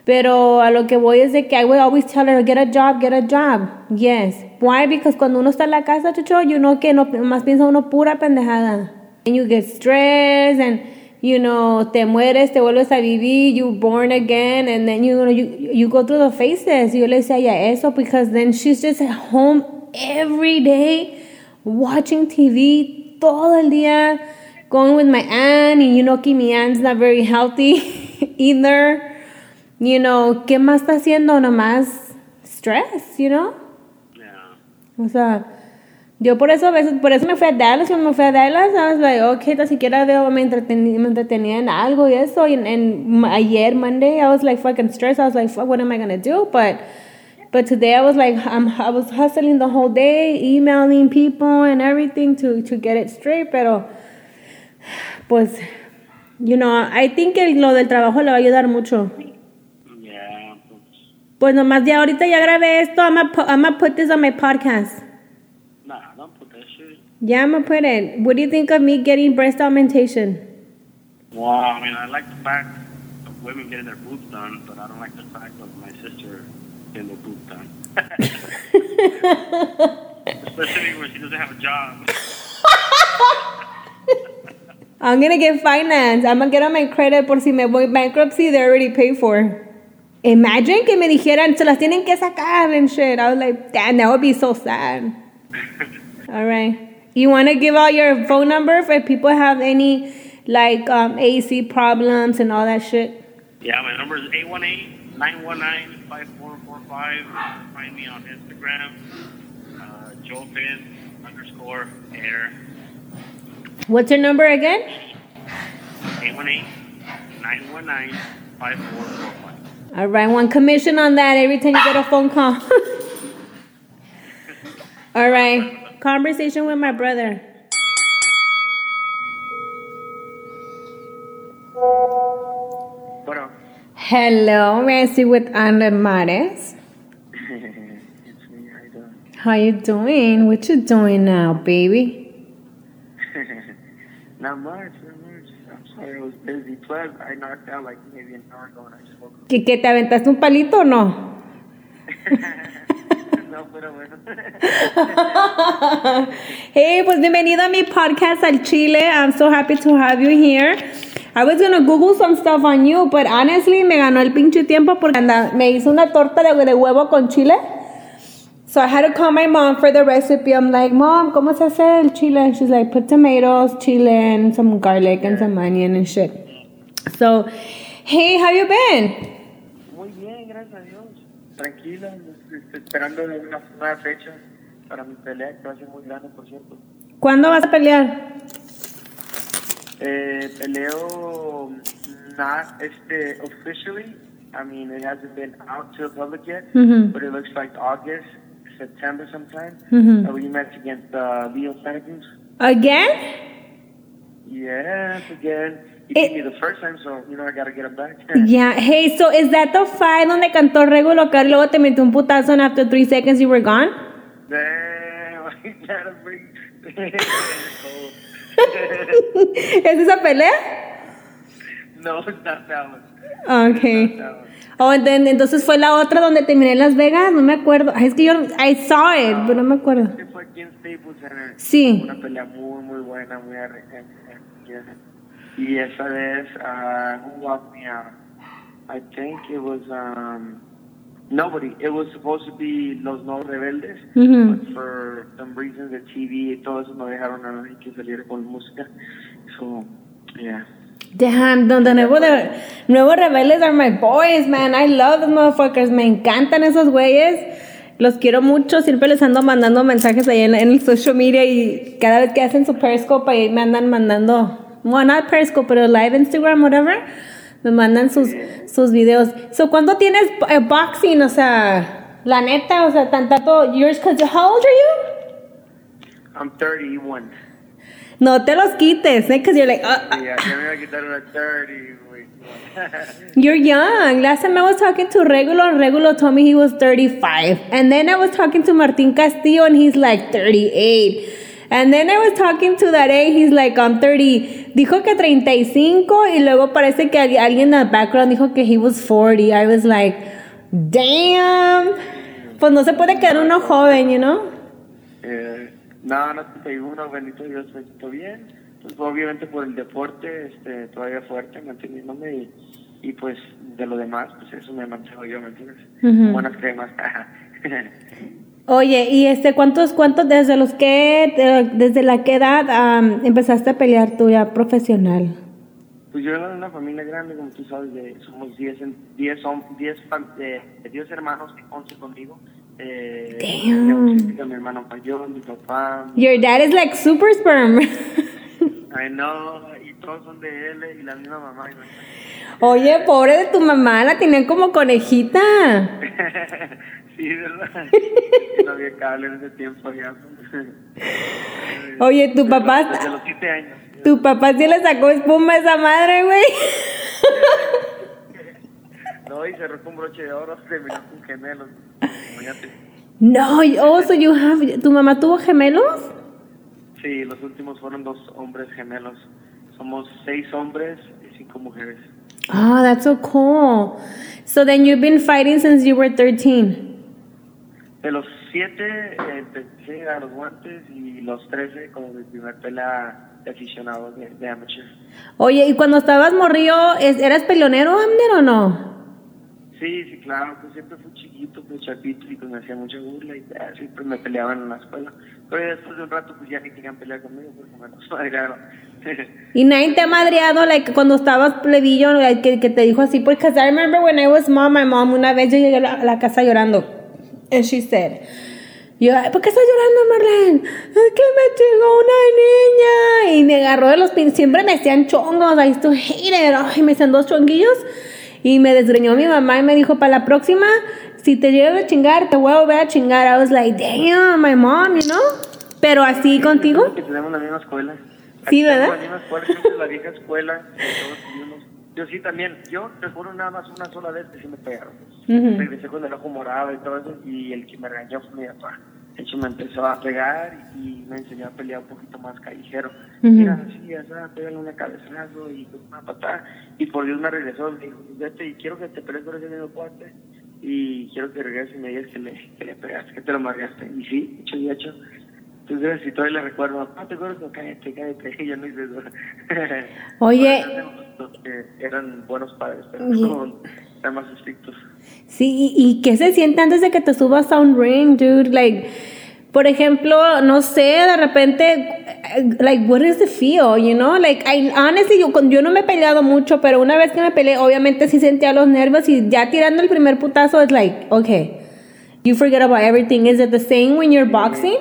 Pero a lo que voy es de que I would always tell her, get a job, get a job. Yes. Why? Because cuando uno está en la casa, chucho, you know que no, más piensa uno pura pendejada. And you get stressed and, you know, te mueres, te vuelves a vivir, you born again, and then, you know, you, you go through the phases. Yo le decía a ella eso, because then she's just at home every day, watching TV todo el día, going with my aunt, and you know que mi aunt's not very healthy either. You know, ¿qué más está haciendo? Nomás stress, you know? Yeah. O sea, yo por eso a veces, por eso me fui a Dallas, cuando me fui a Dallas, I was like, okay, tan siquiera veo, me entretenía, me entretenía en algo y eso, y en, en- ayer, Monday, I was like fucking stressed, I was like, fuck, what am I gonna do? But, but today I was like, I'm, I was hustling the whole day, emailing people and everything to, to get it straight, pero, pues, you know, I think que lo del trabajo le va a ayudar mucho. Yeah, pues, Pues nomás ya ahorita ya grabé esto, I'm gonna, put, I'm gonna put this on my podcast. Nah, don't put that shit. Yeah, I'm gonna put it. What do you think of me getting breast augmentation? Well, I mean, I like the fact of women getting their boobs done, but I don't like the fact of my sister getting her boobs done. Especially when she doesn't have a job. I'm gonna get finance. I'm gonna get on my credit por si me voy bankruptcy, they're already paid for. Imagine que me dijeran, se las tienen que sacar and shit. I was like, damn, that would be so sad. All right. You wanna give out your phone number if people have any like um, AC problems and all that shit? Yeah, my number is 818-919-5445. Find me on Instagram, uh, Joe Finn underscore air. What's your number again? 818-919-5445. All right, one commission on that every time you get a phone call. All right, conversation with my brother. Bueno, Hello, may I speak with Ana Mares? how you doing? How you doing? What you doing now, baby? Not much, not much. I'm sorry I was busy. Plus, I knocked out like maybe an hour ago and I just woke up. ¿Que, que te aventaste un palito o no? no, pero bueno. hey, pues bienvenido a mi podcast al Chile. I'm so happy to have you here. I was gonna Google some stuff on you, but honestly me ganó el pinche tiempo porque anda, me hizo una torta de, de huevo con chile. So I had to call my mom for the recipe. I'm like, Mom, ¿cómo se hace el chile? And she's like, put tomatoes, chile, and some garlic and some onion and shit. So, hey, how you been? Muy bien, gracias a Dios. Tranquila, esperando una fecha para mi pelea, que va a ser muy grande, por cierto. ¿Cuándo vas a pelear? Eh, peleo not este, officially. I mean, it hasn't been out to the public yet, but it looks like August, September sometime. Mhm. A rematch against uh, Leo Santa Cruz. Again? Yes, again. Eh. me the first time, so you know I gotta get him back. Yeah. Hey, so is that the fight donde cantó Regulo que luego te metió un putazo and after three seconds you were gone? Damn, I gotta bring. ¿Es esa pelea? no, it's not that one. Okay. That one. Oh, entonces fue la otra donde terminé en Las Vegas, no me acuerdo. Es que yo, I saw it, pero no me acuerdo. Que fue aquí en Staples Center. Sí. Una pelea muy, muy buena, muy Y esa vez, uh, who walked me out? I think it was, um, nobody. It was supposed to be Los No Rebeldes, Ujú. but for some reasons the TV y todo eso no dejaron a nadie que saliera con música. So, yeah. Damn, donde nuevo de, nuevos rebeldes are my boys, man. I love those motherfuckers. Me encantan esos güeyes. Los quiero mucho. Siempre les ando mandando mensajes ahí en, en el social media y cada vez que hacen su Periscope ahí me andan mandando, well, not Periscope, pero live Instagram, whatever. Me mandan sus, sus videos. So, ¿cuándo tienes eh, boxing? O sea, la neta, o sea, tan tanto yours, cause how old are you? I'm 31. No te los quites, eh, cause you're like, uh, Yeah, ya me voy a quitar una 30, güey. You're young. Last time I was talking to Regulo, and Regulo told me he was 35. And then I was talking to Martin Castillo, and he's like 38. And then I was talking to Dare, he's like, I'm 30. Dijo que 35, y luego parece que alguien en the background dijo que he was 40. I was like, damn. Pues no se puede quedar uno joven, you know? Eh, no, no uno, bendito Dios, siento bien. Pues obviamente por el deporte, este, todavía fuerte, manteniéndome y, y pues de lo demás, pues eso me mantengo yo, ¿me entiendes? Ujú. Buenas cremas. Oye, y este, ¿cuántos, cuántos, desde los que, de- desde la qué edad am, empezaste a pelear tú ya profesional? pues yo vengo de una familia grande, como tú sabes, de, somos 10 en- 10 hom- 10 fam- eh, 10 hermanos, 11 conmigo. Eh, Damn. Mi hermano mayor, mi papá, Your dad is like super sperm. Ay, no, y todos son de él y la misma mamá. Oye, pobre de tu mamá, la tenían como conejita. sí, ¿verdad? no había cable en ese tiempo ya. Oye, tu papá, Desde los 7 años. tu papá sí le sacó espuma a esa madre, güey. No, y cerró con broche de oro, terminó con gemelos. Imagínate. No, oh, so you have, ¿tu mamá tuvo gemelos? Sí, los últimos fueron dos hombres gemelos. Somos seis hombres y cinco mujeres. Oh, that's so cool. So then you've been fighting since you were 13. De los siete eh, empecé a los guantes y los trece como mi primer pelea de aficionado de, de amateur. Oye, ¿y cuando estabas morrillo, es- eras peleonero, Amner, o no? Sí, sí, claro, pues siempre fui chiquito, pues chapito y pues me hacía mucha burla y ah, siempre me peleaban en la escuela. Pero después de un rato pues ya ni querían pelear conmigo porque me los madrearon. Y nadie te ha madreado, like, cuando estabas plebillo, like, que, que te dijo así, porque I remember when I was small, my mom, una vez yo llegué a la, a la casa llorando, and she said, yo, "Ay, ¿por qué estás llorando, Marlene? Es que me chingó una niña, y me agarró de los pin, siempre me hacían chongos, I used to hate it, ay, me hacían dos chonguillos, y me desgreñó mi mamá y me dijo, para la próxima, si te llego a chingar, te voy a volver a chingar, I was like, damn, my mom, you know, pero así contigo, Que tenemos la misma escuela. Sí, ¿verdad? La misma escuela, la vieja escuela. Yo sí también, yo recuerdo nada más una sola vez que sí me pegaron. Regresé con el ojo morado y todo eso, y el que me regañó fue mi papá. De hecho, me empezó a pegar y me enseñó a pelear un poquito más callejero. Ujú. Mira, así, así, pégale una cabezazo y una patada. Y por Dios me regresó, me dijo, vete y quiero que te pelees con ese mismo cuate. Y quiero que regreses y me digas que le, que le pegaste, que te lo margaste. Y sí, hecho y hecho. Entonces, si todavía le recuerdo, papá, te acuerdas, no, cállate, cállate, yo no hice eso. Oye. Los que eran buenos padres, pero son eran más estrictos. Sí, ¿y, qué se siente antes de que te subas a un ring, dude? Like, por ejemplo, no sé, de repente, eh, like, what is the feel, you know? Like, I, honestly, yo, con- yo no me he peleado mucho, pero una vez que me peleé, obviamente sí sentía los nervios y ya tirando el primer putazo, es like, okay, you forget about everything. Is it the same when you're boxing?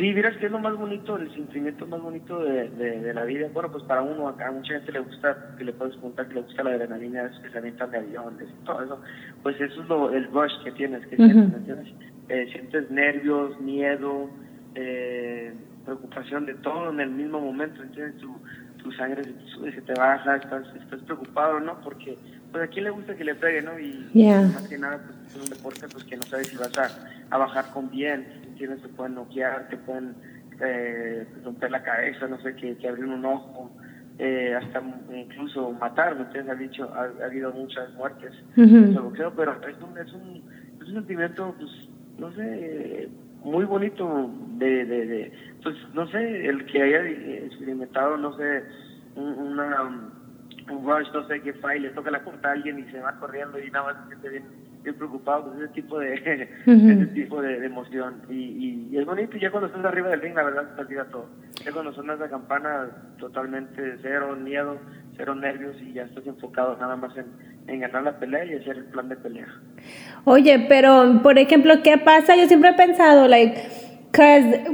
Sí, miras que es lo más bonito, el sentimiento más bonito de, de, de la vida. Bueno, pues para uno, acá a mucha gente le gusta, que le puedes preguntar que le gusta la adrenalina, esos que se avientan de aviones y todo eso. Pues eso es lo, el rush que tienes, que Ujú. sientes, ¿me entiendes? Eh, sientes nervios, miedo, eh, preocupación de todo en el mismo momento, ¿entiendes? Tu, tu sangre se se te baja, estás, estás preocupado, ¿no? Porque, pues, ¿a quién le gusta que le pegue, no? Y Yeah. más que nada, pues, es un deporte, pues, que no sabes si vas a, a bajar con bien, ¿entiendes? Te pueden noquear, te pueden eh, romper la cabeza, no sé, que, que abrir un ojo, eh, hasta incluso matar, ¿me entiendes? Ha, dicho, ha, ha habido muchas muertes Ujú. en el boxeo, pero es un, es un, es un sentimiento, pues, no sé, muy bonito de, de, de, pues, no sé, el que haya experimentado, no sé, un, una, un rush, no sé, falla y le toca la puerta a alguien y se va corriendo y nada más se siente bien, bien preocupado, pues ese tipo de, ese tipo de, de emoción. Y, y, y es bonito, y ya cuando estás arriba del ring, la verdad, se te olvida todo. Ya cuando suena esa campana, totalmente cero miedo, cero nervios y ya estás enfocado nada más en, en ganar la pelea y hacer el plan de pelea. Oye, pero por ejemplo, ¿qué pasa? Yo siempre he pensado, like, cause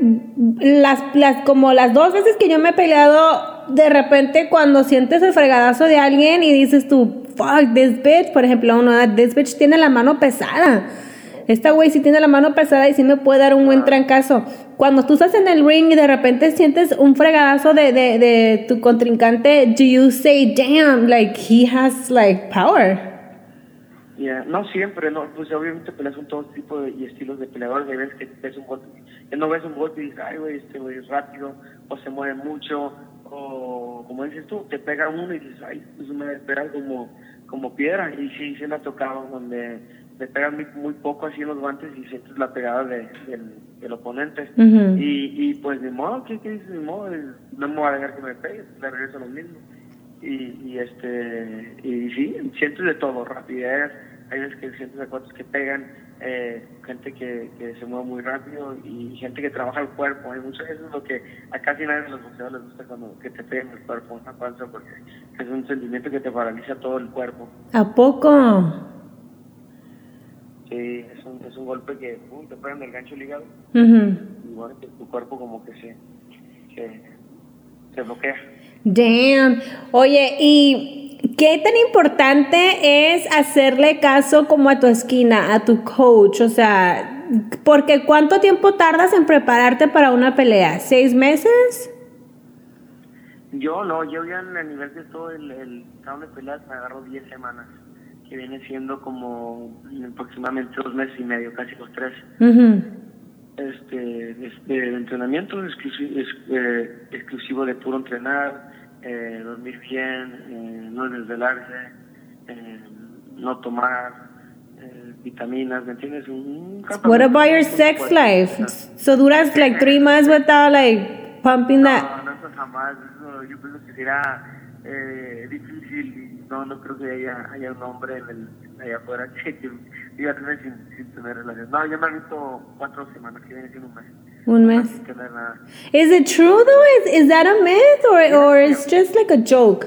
las, las, como las dos veces que yo me he peleado, de repente cuando sientes el fregadazo de alguien y dices tú, fuck, this bitch, por ejemplo, uno, this bitch tiene la mano pesada. Esta güey sí tiene la mano pesada y sí me puede dar un buen trancazo. Cuando tú estás en el ring y de repente sientes un fregadazo de, de, de tu contrincante, do you say, damn, like, he has, like, power? Ya, No siempre, no, pues obviamente peleas con todo tipo de, y estilos de peleadores, hay veces que ves un golpe, que no ves un golpe y dices, ay güey, este güey es rápido, o se mueve mucho, o como dices tú, te pega uno y dices, ay, pues me espera como, como piedra, y sí, se me ha tocado donde le pegan muy, muy poco así en los guantes y sientes la pegada de, del, del oponente. Ujú. y, y pues ni modo, ¿qué, qué dices? Ni modo, eh, no me voy a dejar que me pegue, le regreso lo mismo y, y este y sí sientes de todo rapidez hay veces que sientes a cuantos que pegan eh, gente que, que se mueve muy rápido y gente que trabaja el cuerpo hay mucho eso es lo que a casi nadie de los boxeadores les gusta cuando que te peguen el cuerpo en la panza porque es un sentimiento que te paraliza todo el cuerpo ¿A poco? Sí es un, es un golpe que te pegan el gancho del hígado Ujú. y bueno que tu cuerpo como que se se, se bloquea Damn. Oye, ¿y qué tan importante es hacerle caso como a tu esquina, a tu coach? O sea, porque ¿cuánto tiempo tardas en prepararte para una pelea? ¿Seis meses? Yo no, yo ya en el nivel que estoy, el, el de peleas me agarro 10 semanas, que viene siendo como aproximadamente dos meses y medio, casi los tres. Ujú. Este, este de entrenamiento exclusivo, exclusivo de puro entrenar, eh, dormir bien, eh, no desvelarse, eh, no tomar eh, vitaminas, ¿me entiendes? Un What about your sex fuerte. life? So duras like three months without like pumping that. No, no, jamás. Eso yo pienso que será eh, difícil no, no creo que haya, haya un hombre en el, allá afuera que, que diga tener sin, sin tener relaciones. No, yo me visto cuatro semanas, que viene siendo un mes. Un mes. Sin tener nada. Is it true though? Is, is that a myth or, or it's just like a joke?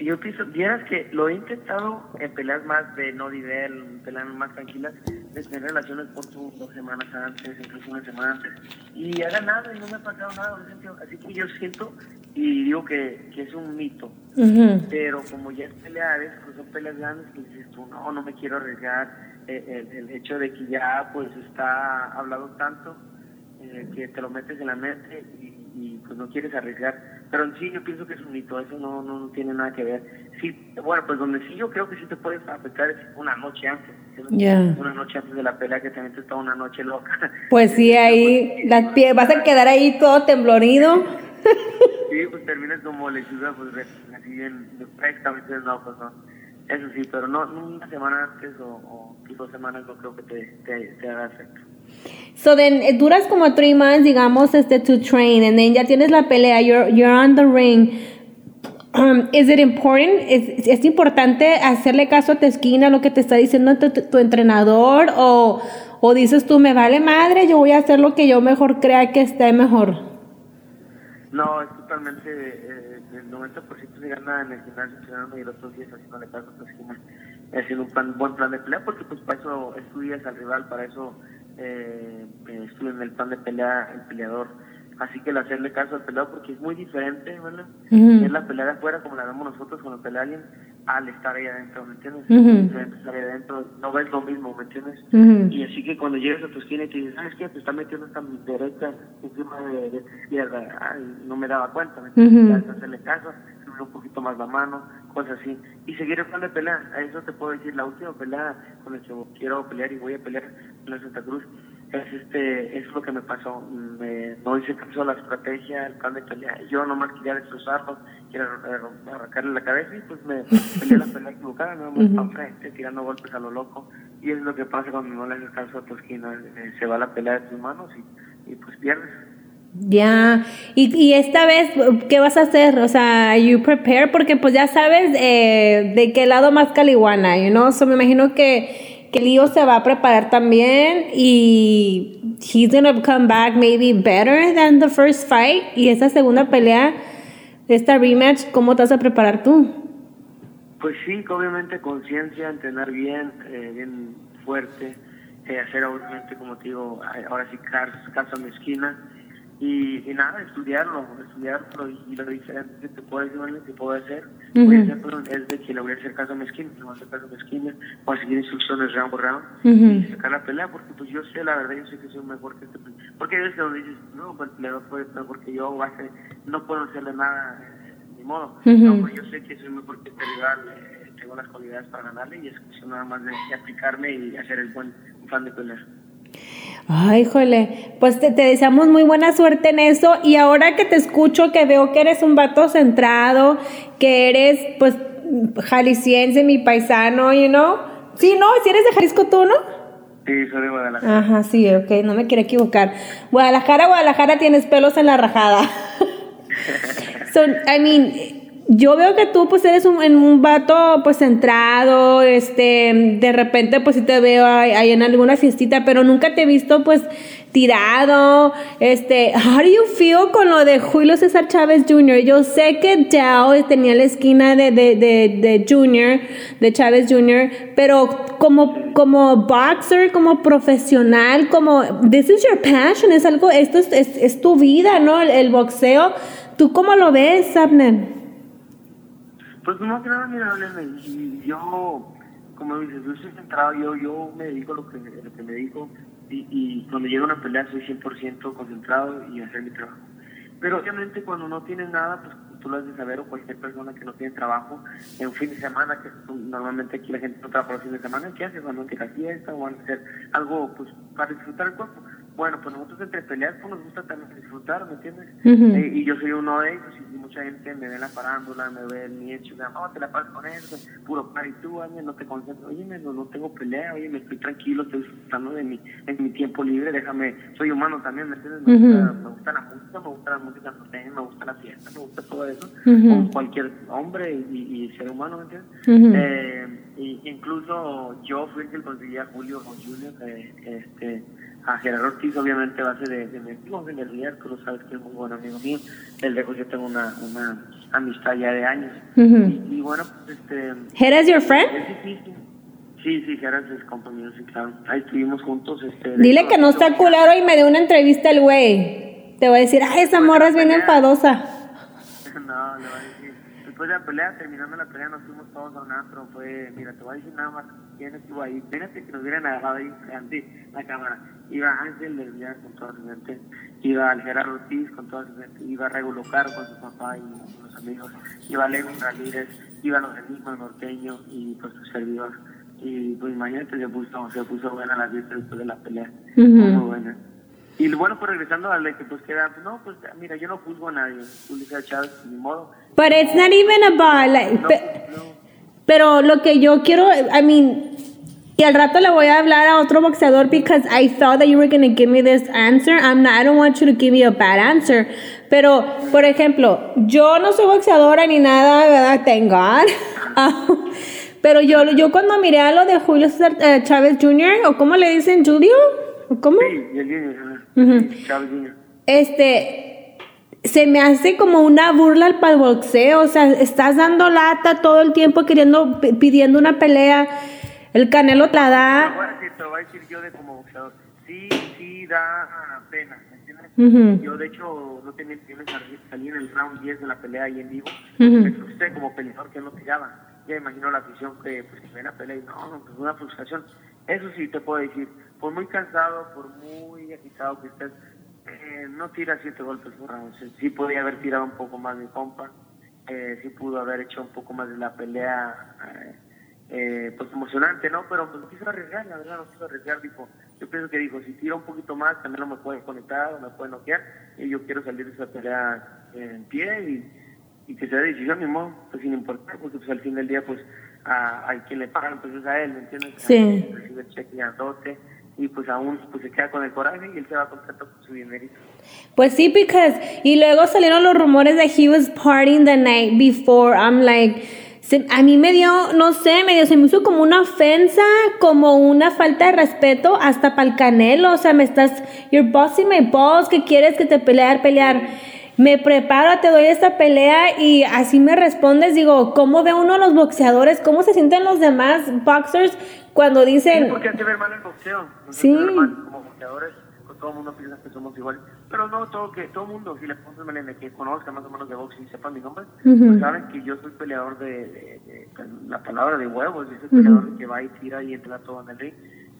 Yo pienso, vieras que lo he intentado en peleas más de no nivel, peleas más tranquilas, de tener relaciones por tu dos semanas antes, incluso una semana antes, y he ganado y no me ha pasado nada, así que yo siento y digo que, que es un mito, Ujú. pero como ya es peleas, pues son peleas grandes, pues dices tú, no, no me quiero arriesgar, eh, el, el hecho de que ya pues está hablado tanto, eh, que te lo metes en la mente y, y, pues no quieres arriesgar. Pero en sí yo pienso que es un mito, eso no, no, no tiene nada que ver. Sí, bueno, pues donde sí yo creo que sí te puedes afectar es una noche antes. Ya. Una noche antes de la pelea que también te está una noche loca. Pues sí, ahí las pie vas a quedar ahí todo temblorido. Pues terminas como lechuga, pues así bien no, pues no. Eso sí, pero no, una semana antes o, dos semanas no creo que te, te, haga efecto. So then eh, duras como three months, digamos, este to train, and then ya tienes la pelea, you're, you're on the ring. Um, is it important? ¿Es, es importante hacerle caso a tu esquina, lo que te está diciendo tu entrenador? O, o dices tú, me vale madre, yo voy a hacer lo que yo mejor crea que esté mejor? No, es totalmente, eh, el 90% se gana en el gimnasio entrenando y el otro día haciendo caso a esquina, haciendo un plan, buen plan de pelea, porque pues para eso estudias al rival, para eso eh, eh, estudian el plan de pelea el peleador. Así que el hacerle caso al peleador, porque es muy diferente, ¿verdad? Es la pelea de afuera, como la vemos nosotros cuando pelea alguien, al estar ahí adentro, ¿me entiendes? Ujú. Diferente estar ahí adentro, no ves lo mismo, ¿me entiendes? Y así que cuando llegas a tu esquina y te dices, ¿sabes qué? Te está metiendo esta derecha encima de, de tu izquierda. Ay, no me daba cuenta, ¿me entiendes? Ya hacerle caso, subir un poquito más la mano, cosas así. Y seguir el plan de pelea. A eso te puedo decir, la última pelea con la que quiero pelear y voy a pelear en la Santa Cruz es este es lo que me pasó me, no hice caso a la estrategia el plan de pelea yo nomás quería destrozarlo quería arran- arrancarle la cabeza y pues me peleé la pelea equivocada nada más para frente tirando golpes a lo loco y es lo que pasa cuando no le haces caso a tu esquina eh, se va la pelea de tus manos y, y pues pierdes Ya, y, y esta vez, ¿qué vas a hacer? O sea, you prepared? Porque pues ya sabes eh, de qué lado más caliguana, you know? So me imagino que, que Leo se va a preparar también y he's gonna come back maybe better than the first fight. Y esta segunda pelea, esta rematch, ¿cómo te vas a preparar tú? Pues sí, obviamente conciencia, entrenar bien, eh, bien fuerte, eh, hacer obviamente, como te digo, ahora sí caso a mi esquina y, y nada, estudiarlo, estudiarlo y, y lo diferente que te puedo decir, ¿vale? que puedo hacer, voy a hacer, pero es de que le voy a hacer caso a mi esquina, le voy a hacer caso a mi esquina, voy a seguir instrucciones round por round y sacar la pelea, porque pues yo sé, la verdad, yo sé que soy mejor que este, porque hay veces que donde dices, no, pues le fue mejor que yo, o hace, no puedo hacerle nada, eh, ni modo, no, pues yo sé que soy mejor que este rival, eh, tengo las cualidades para ganarle y es cuestión nada más de, de aplicarme y hacer el buen fan de pelea. Ay, híjole, pues te, te deseamos muy buena suerte en eso y ahora que te escucho, que veo que eres un vato centrado, que eres pues jalisciense, mi paisano, you know. Sí, no, si eres de Jalisco tú, ¿no? Sí, soy de Guadalajara. Ajá, sí, ok, no me quiero equivocar. Guadalajara, Guadalajara tienes pelos en la rajada. so, I mean, yo veo que tú pues eres un, un vato pues centrado, este, de repente pues sí te veo ahí, en alguna fiestita, pero nunca te he visto pues tirado, este, how do you feel con lo de Julio César Chávez Jr.? Yo sé que Yao tenía la esquina de, de, de, de Junior, de Chávez Jr., pero como, como boxer, como profesional, como, this is your passion, es algo, esto es, es, es tu vida, ¿no? El, el boxeo. ¿Tú cómo lo ves, Abner? Pues no que nada, mira, y yo, como dices, yo soy centrado, yo, yo me dedico a lo que, me dedico y, y cuando llega una pelea soy 100% concentrado y hacer mi trabajo. Pero obviamente cuando no tienes nada, pues tú lo has de saber, o cualquier persona que no tiene trabajo, en fin de semana, que normalmente aquí la gente no trabaja por fin de semana, ¿qué hace? Cuando la fiesta o van a hacer algo pues para disfrutar el cuerpo. Bueno, pues nosotros entre peleas pues nos gusta también disfrutar, ¿me entiendes? Eh, y yo soy uno de ellos y mucha gente me ve en la parándula, me ve en mi hecho, no, te la pasas con eso, puro par y tú, oye, no te concentras, oye, no, no tengo pelea, oye, me estoy tranquilo, estoy disfrutando de mi, en mi tiempo libre, déjame, soy humano también, ¿me entiendes? Me, gusta, me gusta la música, me gusta la música norteña, me gusta la fiesta, me gusta todo eso, como cualquier hombre y, y ser humano, ¿me entiendes? Eh, y incluso yo fui el que conseguí a Julio o Junior, eh, este, a Gerardo Ortiz, obviamente, base de, de mi amigo, de Rier, tú lo sabes que es muy buen amigo mío. El lejos yo tengo una, una amistad ya de años. Y, y bueno, pues este. ¿Eres your friend? Es difícil. Sí, sí, Gerardo es compañero, sí, claro. Ahí estuvimos juntos. Este, Dile que no está culero y me dé una entrevista el güey. Te voy a decir, ay, esa morra es bien enfadosa. No, le voy a decir. Después de la pelea, terminando la pelea, nos fuimos todos a un antro. Fue, mira, te voy a decir nada más. ¿Quién estuvo ahí? Fíjate que nos hubieran agarrado ahí ante la cámara. Iba Ángel del Villar con toda su gente. Iba el Gerardo Ortiz con toda su gente. Iba Regulo Caro con su papá y unos amigos. Iba Leo Ramírez. Iban los enigmas norteño y pues su servidor. Y pues imagínate, se puso, se puso buena la fiesta después de la pelea. Fue Muy buena. Y bueno, pues regresando a la que pues queda, no, pues mira, yo no juzgo a nadie. Julio César Chávez, ni modo. But it's not even about, like, No, pe- no. pero lo que yo quiero, I mean, y al rato le voy a hablar a otro boxeador because I thought that you were going to give me this answer. I'm not, I don't want you to give me a bad answer. Pero, por ejemplo, yo no soy boxeadora ni nada, ¿verdad? Thank God. Ah, Pero yo, yo cuando miré a lo de Julio eh, Chávez Jr., o cómo le dicen, Julio, ¿o cómo? Sí, el. Chávez Junior. este se me hace como una burla para el boxeo, o sea, estás dando lata todo el tiempo queriendo pidiendo una pelea. El Canelo te la Te da. voy a decir, te lo voy a decir yo de como boxeador. Sí, sí da pena, ¿me entiendes? Ujú. Yo, de hecho, no tenía intenciones de salir en el round 10 de la pelea ahí en vivo. Ujú. Me frustré como peleador que no tiraba. ya imagino la afición que pues que ve la pelea y no, no, pues una frustración. Eso sí te puedo decir, por muy cansado, por muy agitado que estés, eh, no tira siete golpes por round. Sí podía haber tirado un poco más mi compa, eh, sí pudo haber hecho un poco más de la pelea, eh, eh, pues emocionante, ¿no? Pero pues no quiso arriesgar, la verdad no quiso arriesgar, dijo, yo pienso que dijo, si tira un poquito más también no me puede conectar o me puede noquear, y yo quiero salir de esa pelea en pie y, y que sea decisión, ni modo, pues sin importar, porque pues al fin del día pues a, a quien le pagan pues es a él, ¿me entiendes? Sí. Recibe el cheque grandote y pues aún pues se queda con el coraje y él se va contento con su dinerito. Pues sí, because y luego salieron los rumores that he was partying the night before. I'm like, se- a mí me dio, no sé, medio se me hizo como una ofensa, como una falta de respeto hasta para el canelo. O sea, me estás, you're busting my balls, que quieres que te pelear, pelear. Me preparo, te doy esta pelea y así me respondes. Digo, ¿cómo ve uno a los boxeadores? ¿Cómo se sienten los demás boxers cuando Sí, dicen, porque hace ver mal el boxeo. Nos Sí. mal como boxeadores, pues todo el mundo piensa que somos iguales. Pero no, todo que todo mundo, si le pones Melene, que conozca más o menos de boxeo y sepa mi nombre, pues saben que yo soy peleador de, de- la palabra de huevos. Yo soy peleador que va y tira y entra todo en el ring.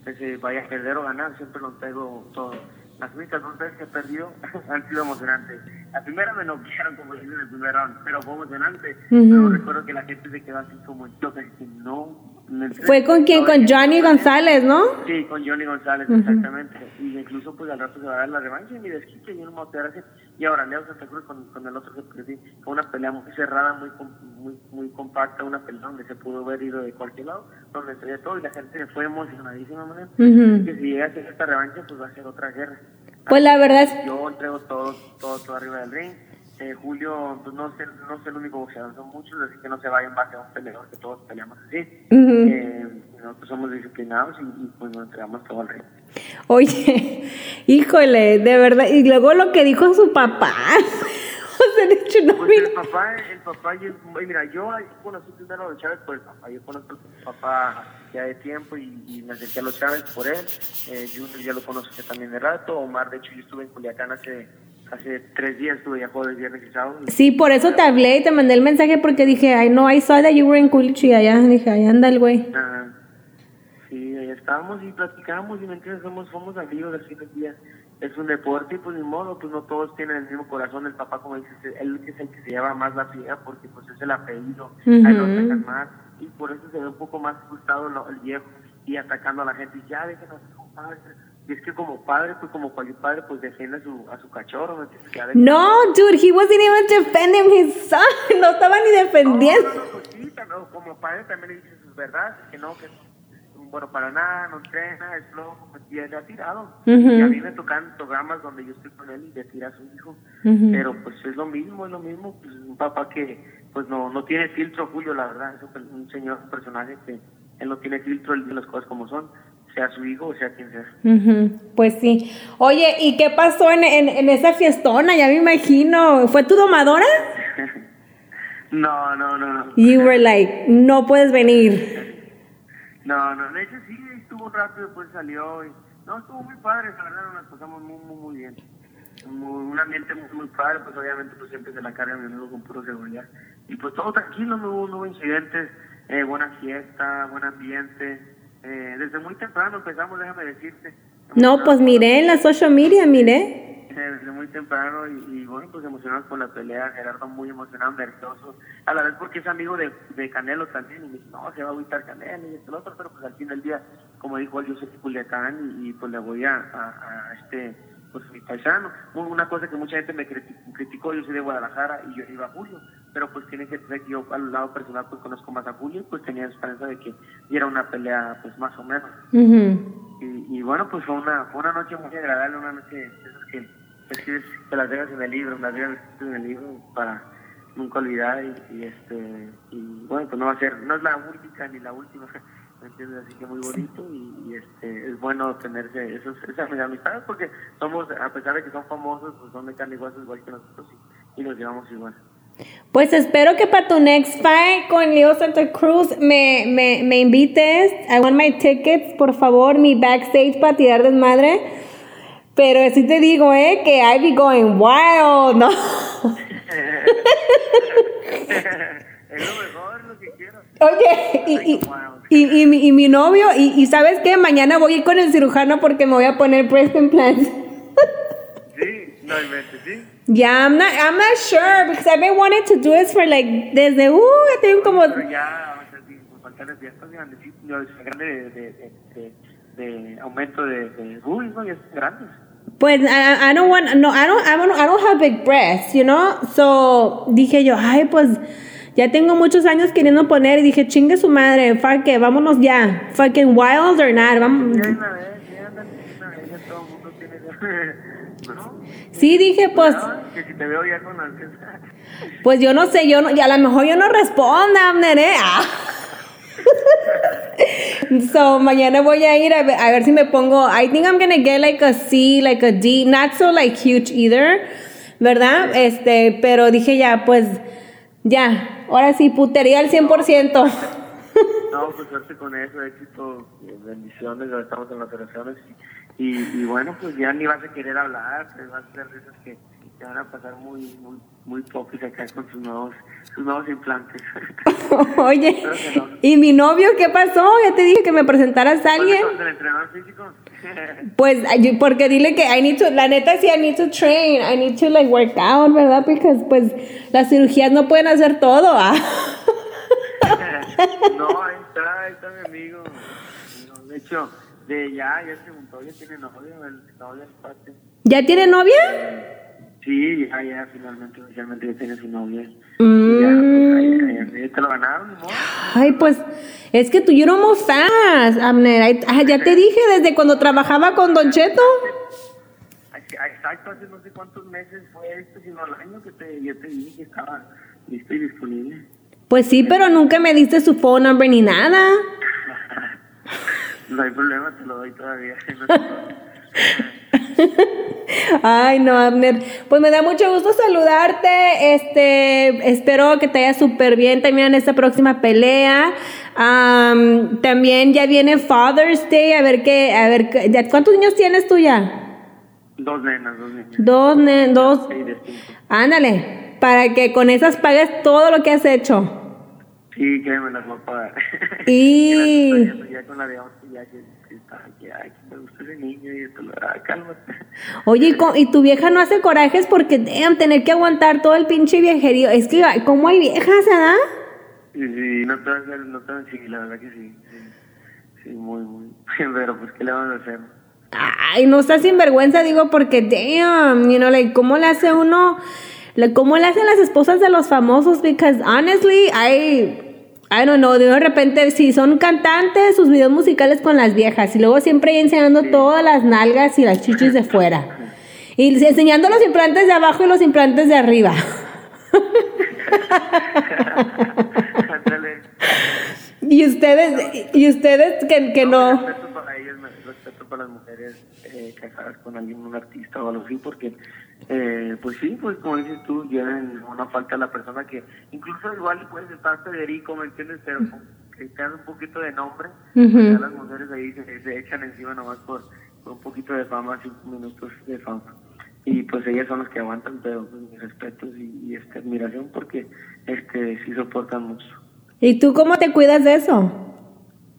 Que se vaya a perder o ganar, siempre lo traigo todo. Las únicas dos veces que he perdido han sido emocionantes. La primera me noquearon como dicen en el primer round, pero fue emocionante. Pero recuerdo que la gente se quedó así como en choque, que no... fue con quién? Con Johnny González, ¿no? Sí, con Johnny González, exactamente. Y incluso pues al rato se va a dar la revancha y mi desquite y un motor así. Y ahora Leo Santa Cruz con, con el otro que perdí. Fue una pelea muy cerrada, muy, muy muy compacta, una pelea donde se pudo haber ido de cualquier lado, donde se todo y la gente fue emocionadísima. Que si llega a ser esta revancha, pues va a ser otra guerra. Pues la verdad es, Yo entrego todo, todo, todo arriba del ring. Eh, Julio, pues no sé, no sé el único boxeador, son muchos, así que no se va en base a un peleador, que todos peleamos así. Eh, nosotros somos disciplinados y, y, pues nos entregamos todo al ring. Oye, híjole, de verdad. Y luego lo que dijo su papá. O sea, de hecho, no Pues el papá, el papá, y el- y mira, yo conocí primero a los Chávez por el papá. Yo conozco a su papá ya de tiempo y, y me acerqué a los Chávez por él. Eh, Junior ya lo conozco también de rato. Omar, de hecho, yo estuve en Culiacán hace, hace tres días, estuve ya jueves, viernes y sábado. Sí, por eso te hablé y te mandé el mensaje porque dije, ay, no, I saw that you were in Culichi allá. Dije, ahí anda el güey. Ah, sí, ahí estábamos y platicamos y me entiendes, somos, somos amigos al fin del día. Es un deporte y pues ni modo, pues no todos tienen el mismo corazón. El papá, como dices, él es el que se lleva más la friega porque pues es el apellido, ahí lo atacan más y por eso se ve un poco más frustrado el viejo y atacando a la gente. Y ya déjenos como padres. Y es que como padre, pues como cualquier padre, pues defiende a su, a su cachorro, deja- No, dude, he wasn't even defending his son. No estaba ni defendiendo. No, no, no, pues sí, también, como padre también le dices sus verdades, que no, que bueno para nada, no entrena, es pues, y él le ha tirado. Ujú. Y a mí me tocan programas donde yo estoy con él y le tira a su hijo. Ujú. Pero pues es lo mismo, es lo mismo, pues un papá que pues no, no tiene filtro, Julio, la verdad, es un, un señor, un personaje que él no tiene filtro, él dice las cosas como son, sea su hijo o sea quien sea. Ujú, Pues sí. Oye, ¿y qué pasó en, en, en esa fiestona? Ya me imagino. ¿Fue tu domadora? No, no, no, no. You were like, no puedes venir. No, no, de hecho sí, estuvo un rato y después salió. Y, no, estuvo muy padre, la verdad, nos pasamos muy, muy, muy bien. Muy- un ambiente muy, muy padre, pues obviamente pues siempre se la carga mi amigo con puro seguridad. Y pues todo tranquilo, no hubo, no hubo incidentes, eh, buena fiesta, buen ambiente. Eh, desde muy temprano empezamos, déjame decirte. No, pues miré en la social media, miré. Eh, desde muy temprano y, y, bueno, pues emocionados con la pelea, Gerardo muy emocionado, nervioso, a la vez porque es amigo de, de Canelo también, y me dice, no, se va a agüitar Canelo y esto lo otro, pero pues al fin del día, como dijo él, yo soy Culiacán y, y, pues le voy a, a, a este, pues mi paisano. Un- Una cosa que mucha gente me criti- criticó, yo soy de Guadalajara y yo iba a Julio, pero pues tiene que ser que yo al lado personal pues conozco más a Julio y pues tenía esperanza de que diera una pelea pues más o menos. Y, y bueno, pues fue una, fue una noche muy agradable, una noche esas que escribes, te las dejas en el libro, las dejas en el libro para nunca olvidar y, y, este y bueno, pues no va a ser, no es la única ni la última, ¿me entiendes? Así que muy bonito y, y, este es bueno tenerse esos, esas amistades porque somos, a pesar de que son famosos, pues son de carne y hueso igual que nosotros y, y nos llevamos igual. Pues espero que para tu next fight con Leo Santa Cruz me, me, me invites. I want my tickets, por favor, mi backstage para tirar desmadre. Pero sí te digo, ¿eh? Que I be going wild, ¿no? es lo mejor, lo que quiero. Oye, y, y, y, y mi, y mi novio, y, y ¿sabes qué? Mañana voy a ir con el cirujano porque me voy a poner breast implants. Sí, no inventes, sí. Yeah, I'm not, I'm not sure because I've been wanting to do it for like desde, uh, I think como, ya, pues, faltarles ya están grandecitos, no, es grande de, de, de, de, de aumento de, de uy, no, ya están grandes. pues I, I don't want, no, I don't, I don't, I don't have big breasts, you know, so dije yo, ay, pues ya tengo muchos años queriendo poner y dije, chingue su madre, fuck it, vámonos ya, fucking wild or not, vamos. Sí, dije, pues, No, que si te veo ya con pues yo no sé, yo no, y a lo mejor yo no responda, nene. Ah. So mañana voy a ir a ver, a ver si me pongo. I think I'm gonna get like a C, like a D, not so like huge either, ¿verdad? Este, pero dije ya, pues ya, ahora sí putería al 100%. No, pues suerte con eso, éxito, eh, bendiciones, ya estamos en las oraciones y, y, y bueno, pues ya ni vas a querer hablar, te vas a hacer de esas que te van a pasar muy, muy, muy popis acá con sus nuevos, sus nuevos implantes. Oye, ¿y mi novio qué pasó? Ya te dije que me presentaras a alguien. ¿Con el entrenador físico? Pues porque dile que I need to, la neta sí I need to train, I need to like work out, ¿verdad? Porque pues las cirugías no pueden hacer todo, ¿ah? no, ahí está, ahí está mi amigo. De hecho, de ya, ya se juntó, ya tiene novio, el novio es parte. ¿Ya tiene novia? Sí, ya, ya, finalmente, oficialmente ya tiene su novia. Mm. Ya, pues, te lo ganaron, ¿no? Ay, pues es que tú you don't move fast, Abner. Ay, ah, ya te dije desde cuando trabajaba con Don Cheto. Exacto, hace no sé cuántos meses fue esto, sino el año que te, yo te dije que estaba listo y disponible. Pues sí, pero nunca me diste su phone number ni nada. No hay problema, te lo doy todavía. Ay, no, Abner. Pues me da mucho gusto saludarte. Este, espero que te vaya súper bien también en esta próxima pelea. Am, también ya viene Father's Day. A ver qué, a ver, qué- ¿ya ¿cuántos niños tienes tú ya? Dos nenas, dos niñas. Dos, ne- dos. Ándale, para que con esas pagues todo lo que has hecho. Sí, créeme, las voy a pagar. Y- ya con la de ya me gusta ese niño y esto, ah, cálmate. Oye, ¿y, tu vieja no hace corajes porque damn, tener que aguantar todo el pinche viejerío. Es que, ay, ¿cómo hay viejas, verdad? Sí, sí, no te va a hacer, no te sí, la verdad que sí. Sí, sí muy, muy. Pero pues, ¿qué le vamos a hacer? Ay, no está sinvergüenza, digo, porque damn, you know, like, ¿cómo le hace uno? like, ¿Cómo le hacen las esposas de los famosos? Because honestly, I, I don't know, de repente, si son cantantes, sus videos musicales con las viejas, y luego siempre ahí enseñando todas las nalgas y las chichis de fuera. Y enseñando los implantes de abajo y los implantes de arriba. Y ustedes, y ustedes que, que no. Respeto para ellas, respeto para las mujeres eh, casadas con alguien, un artista o algo así, porque, eh, pues sí, pues como dices tú, llevan una falta a la persona que, incluso igual puedes estar Federico, ¿me entiendes? Pero con que tengas un poquito de nombre, Ujú. ya las mujeres ahí se, se echan encima nomás por, por un poquito de fama, cinco minutos de fama. Y pues ellas son las que aguantan, pero mis respetos y, y esta admiración porque este sí soportan mucho. ¿Y tú cómo te cuidas de eso?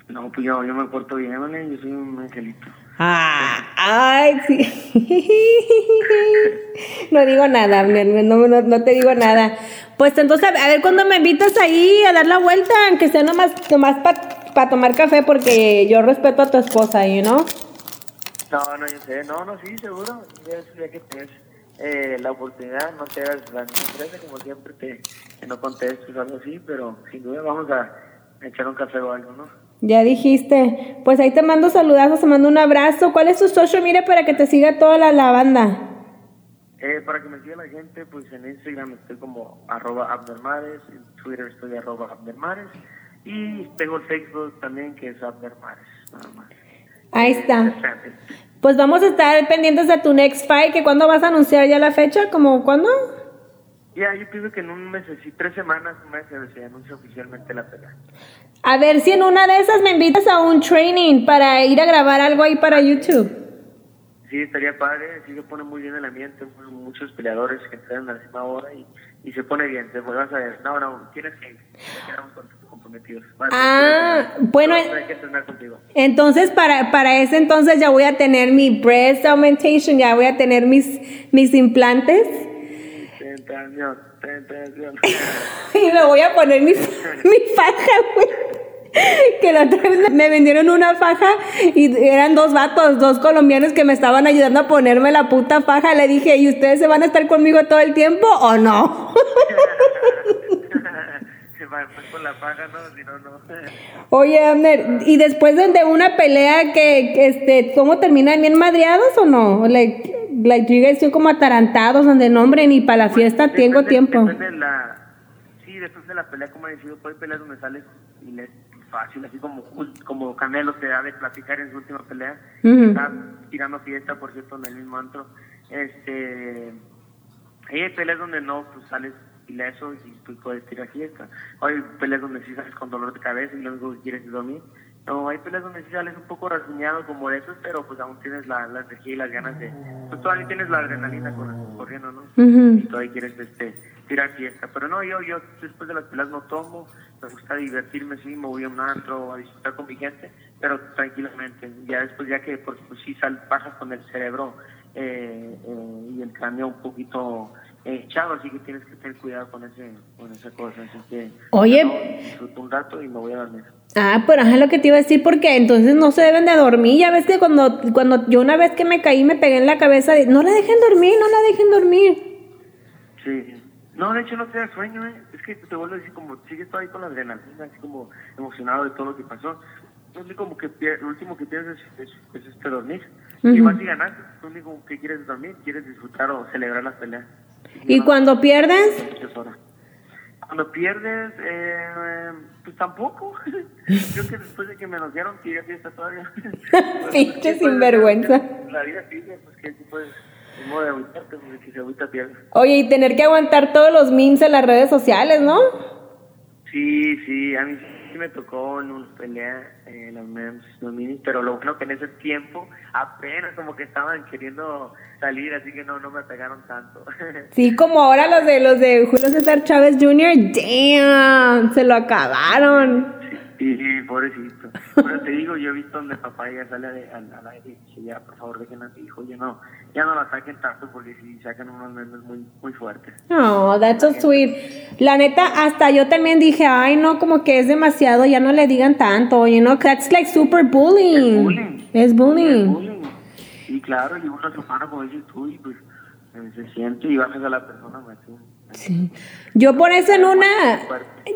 No, pues yo, yo me porto bien, ¿vale? Yo soy un angelito. Ah, ay, sí. No digo nada, no, no, no- no te digo nada. Pues entonces, a ver cuándo me invitas ahí a dar la vuelta, aunque sea nomás, nomás para tomar café, porque yo respeto a tu esposa, you know? No, no, yo sé. No, no, sí, seguro. Ya, ya que tienes eh, la oportunidad, no te hagas la sorpresa, como siempre, te, que no contestes o algo así, pero sin duda vamos a echar un café o algo, ¿no? Ya dijiste. Pues ahí te mando saludazos, te mando un abrazo. ¿Cuál es tu social? Mire, para que te siga toda la, la banda. Eh, para que me siga la gente, pues en Instagram estoy como arroba abnermares, en Twitter estoy arroba abnermares, y tengo el Facebook también que es abnermares, nada más. Ahí Eh, está. Pues vamos a estar pendientes de tu next fight, que cuándo vas a anunciar ya la fecha, como cuándo? Ya, yo pienso que en un mes, sí, tres semanas, un mes se- se anuncia oficialmente la pelea. A ver si en una de esas me invitas a un training para ir a grabar algo ahí para YouTube. Sí, estaría padre, sí se pone muy bien el ambiente, mu- muchos peleadores que entrenan a la misma hora y, y se pone bien, te vuelvas a ver. No, no, tienes que con- comprometidos. Bueno, Ah, pues, bueno, no, hay que contigo. Entonces, para, para ese entonces ya voy a tener mi breast augmentation, ya voy a tener mis, mis implantes Tentación, tentación. y me voy a poner mi, mi faja, güey. Que la otra vez me vendieron una faja y eran dos vatos, dos colombianos que me estaban ayudando a ponerme la puta faja. Le dije, ¿y ustedes se van a estar conmigo todo el tiempo o no? Se va pues con la paga, ¿no? Si no, no. Oye, Abner, ¿y después de de una pelea que, que, este, cómo terminan bien madreados o no? Like, like you guys como atarantados donde no, hombre, ni para la fiesta tengo Depende- tiempo. Depende de la, sí, después de la pelea, como he decidido, hay peleas donde sales y le fácil, así como, como Canelo te da de platicar en su última pelea. Ujú. Está tirando fiesta, por cierto, en el mismo antro. Este, hay peleas donde no, pues sales ileso y tú puedes tirar fiesta. Hay peleas donde sí sales con dolor de cabeza y lo único que quieres es dormir. No, hay peleas donde sí sales un poco rasguñado como de esos, pero pues aún tienes la, la energía y las ganas de... Pues todavía tienes la adrenalina corriendo, ¿no? Ujú. Y todavía quieres este, tirar fiesta. Pero no, yo, yo después de las peleas no tomo, me gusta divertirme, sí, me voy a un antro a disfrutar con mi gente, pero tranquilamente. Ya después, ya que porque pues, sí sal, bajas con el cerebro eh, eh, y el cráneo un poquito eh, echado, así que tienes que tener cuidado con, ese, con esa cosa. Así que, Oye. no, un rato y me voy a dormir. Ah, pero ajá, lo que te iba a decir, porque entonces no se deben de dormir. Ya ves que cuando, cuando yo una vez que me caí me pegué en la cabeza, de, no la dejen dormir, no la dejen dormir. Sí. No, de hecho no te da sueño, ¿eh? Es que te vuelvo a decir, como sigues todavía con la adrenalina, así como emocionado de todo lo que pasó. Entonces, como que lo último que tienes es, es, es, este dormir. Y vas y ganas, lo único que quieres es dormir, quieres disfrutar o celebrar las peleas. Y No, cuando pierdes. Cuando pierdes, eh, pues tampoco. Creo que después de que me nos dieron, sigue fiesta todavía. Pinche Pues, sinvergüenza. La vida sigue, pues que en modo de agüitarte, pues que se agüita pierdes. oye, y tener que aguantar todos los memes en las redes sociales, ¿no? Sí, sí, a mí sí me tocó en una pelea en los memes, los minis, pero lo bueno que en ese tiempo apenas como que estaban queriendo salir, así que no, no me pegaron tanto. Sí, como ahora los de los de Julio César Chávez Jr., damn, se lo acabaron. Sí, sí, pobrecito. Pero te digo, yo he visto donde papá ya sale al, al aire y dice, ya, por favor, dejen a mi hijo. Ya no, ya no lo ataquen tanto porque si sacan unos memes muy, muy fuertes. Oh, that's so sweet. La neta, hasta yo también dije, ay, no, como que es demasiado, ya no le digan tanto, you know, that's like super bullying. Es bullying. Es bullying. bullying. Y claro, y uno se humano, como dices tú, y pues eh, se siente y bajas a la persona, pues, sí. Yo por eso en una,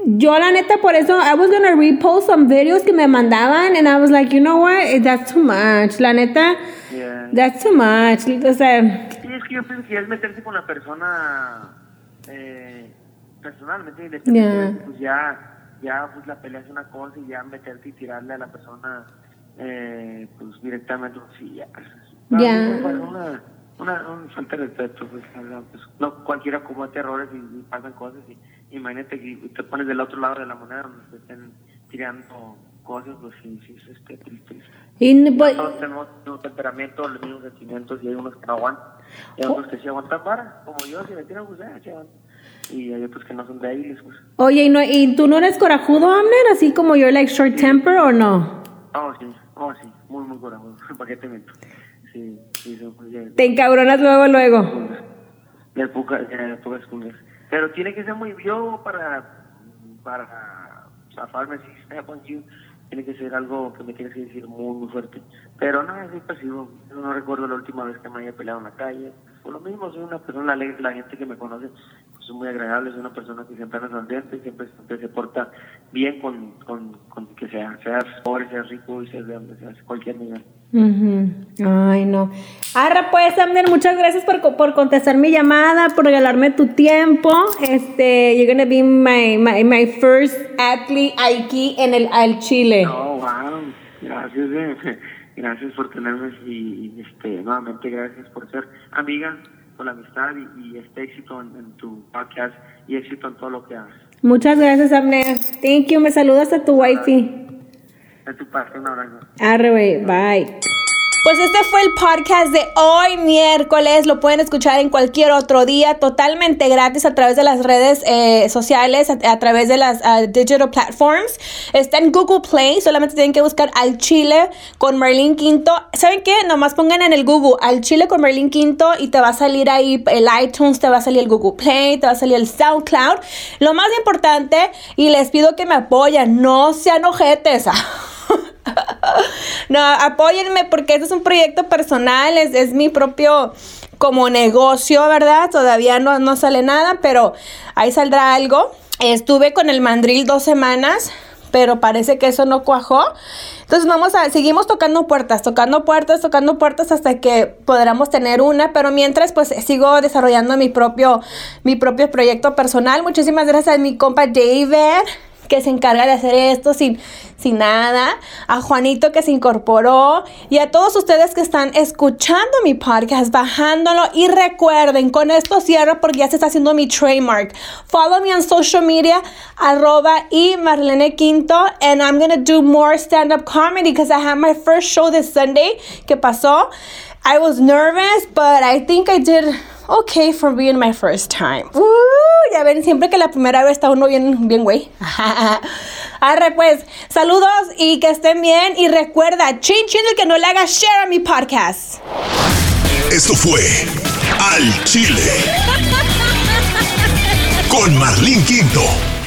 yo la neta por eso, I was gonna repost some videos que me mandaban and I was like, you know what, that's too much. La neta, Yeah. that's too much. O sea, Sí, es que yo pienso que es meterse con la persona eh, personalmente, independientemente, pues ya, ya pues la pelea es una cosa y ya meterte y tirarle a la persona eh, pues directamente, pues, sí, ya. No, una, una, una falta de respeto, pues, pues, no cualquiera comete errores y, y pasan cosas y imagínate que te pones del otro lado de la moneda donde te estén tirando cosas, pues sí, sí, es este, triste. y, pues, Todos tenemos el mismo temperamento, los mismos sentimientos y hay unos que no aguantan. Y hay otros que sí aguantan vara, como yo, si me tiran, pues ya. Y hay otros que no son débiles, pues. oye, ¿y, no, ¿y tú no eres corajudo, Amner? Así como yo, like short temper o no? Oh, sí, oh, sí, muy, muy corajudo. ¿Para qué te miento? Sí, sí, son de, Te encabronas luego, luego. de pocas, de pocas cumbias. Pero tiene que ser muy yo para, para zafarme si snap on you. Tiene que ser algo que me tienes que decir muy, muy fuerte. Pero no, es pasivo. No recuerdo la última vez que me haya peleado en la calle. Por lo mismo, soy una persona alegre. La gente que me conoce pues, es muy agradable. Soy una persona que siempre anda sonriente, siempre, siempre se porta bien con, con, con que sea. Seas pobre, seas rico y seas de donde seas, cualquier nivel. Ujú. Ay, no. Arra, pues, Amner, muchas gracias por, por contestar mi llamada, por regalarme tu tiempo. Este, you're gonna be my, my, my first athlete aquí en el al Chile. Oh, wow. Gracias, eh. Gracias por tenerme y, y, este, nuevamente gracias por ser amiga, por la amistad y, y este éxito en, en tu podcast y éxito en todo lo que hagas. Muchas gracias, Amner. Thank you. Me saludas a tu wifey. De tu parte, un abrazo. Arre. Bye. Pues este fue el podcast de hoy miércoles. Lo pueden escuchar en cualquier otro día, totalmente gratis a través de las redes eh, sociales, a, través de las uh, digital platforms. Está en Google Play. Solamente tienen que buscar al Chile con Marlene Quinto. ¿Saben qué? Nomás pongan en el Google al Chile con Marlene Quinto y te va a salir ahí el iTunes, te va a salir el Google Play, te va a salir el SoundCloud. Lo más importante, y les pido que me apoyen, no sean ojetes. no, apóyenme porque este es un proyecto personal, es, es mi propio como negocio, ¿verdad? Todavía no, no sale nada, pero ahí saldrá algo. Estuve con el mandril dos semanas, pero parece que eso no cuajó. Entonces vamos a, seguimos tocando puertas, tocando puertas, tocando puertas hasta que podamos tener una, pero mientras pues sigo desarrollando mi propio, mi propio proyecto personal. Muchísimas gracias a mi compa David que se encarga de hacer esto sin, sin nada, a Juanito que se incorporó y a todos ustedes que están escuchando mi podcast, bajándolo y recuerden, con esto cierro porque ya se está haciendo mi trademark. Follow me on social media, arroba y Marlene Quinto, and I'm gonna do more stand-up comedy because I have my first show this Sunday que pasó. I was nervous, but I think I did okay for being my first time. Uh, ya ven, siempre que la primera vez está uno bien, bien güey. Arre, pues, saludos y que estén bien. Y recuerda, chin chin el que no le haga share a mi podcast. Esto fue Al Chile con Marlene Quinto.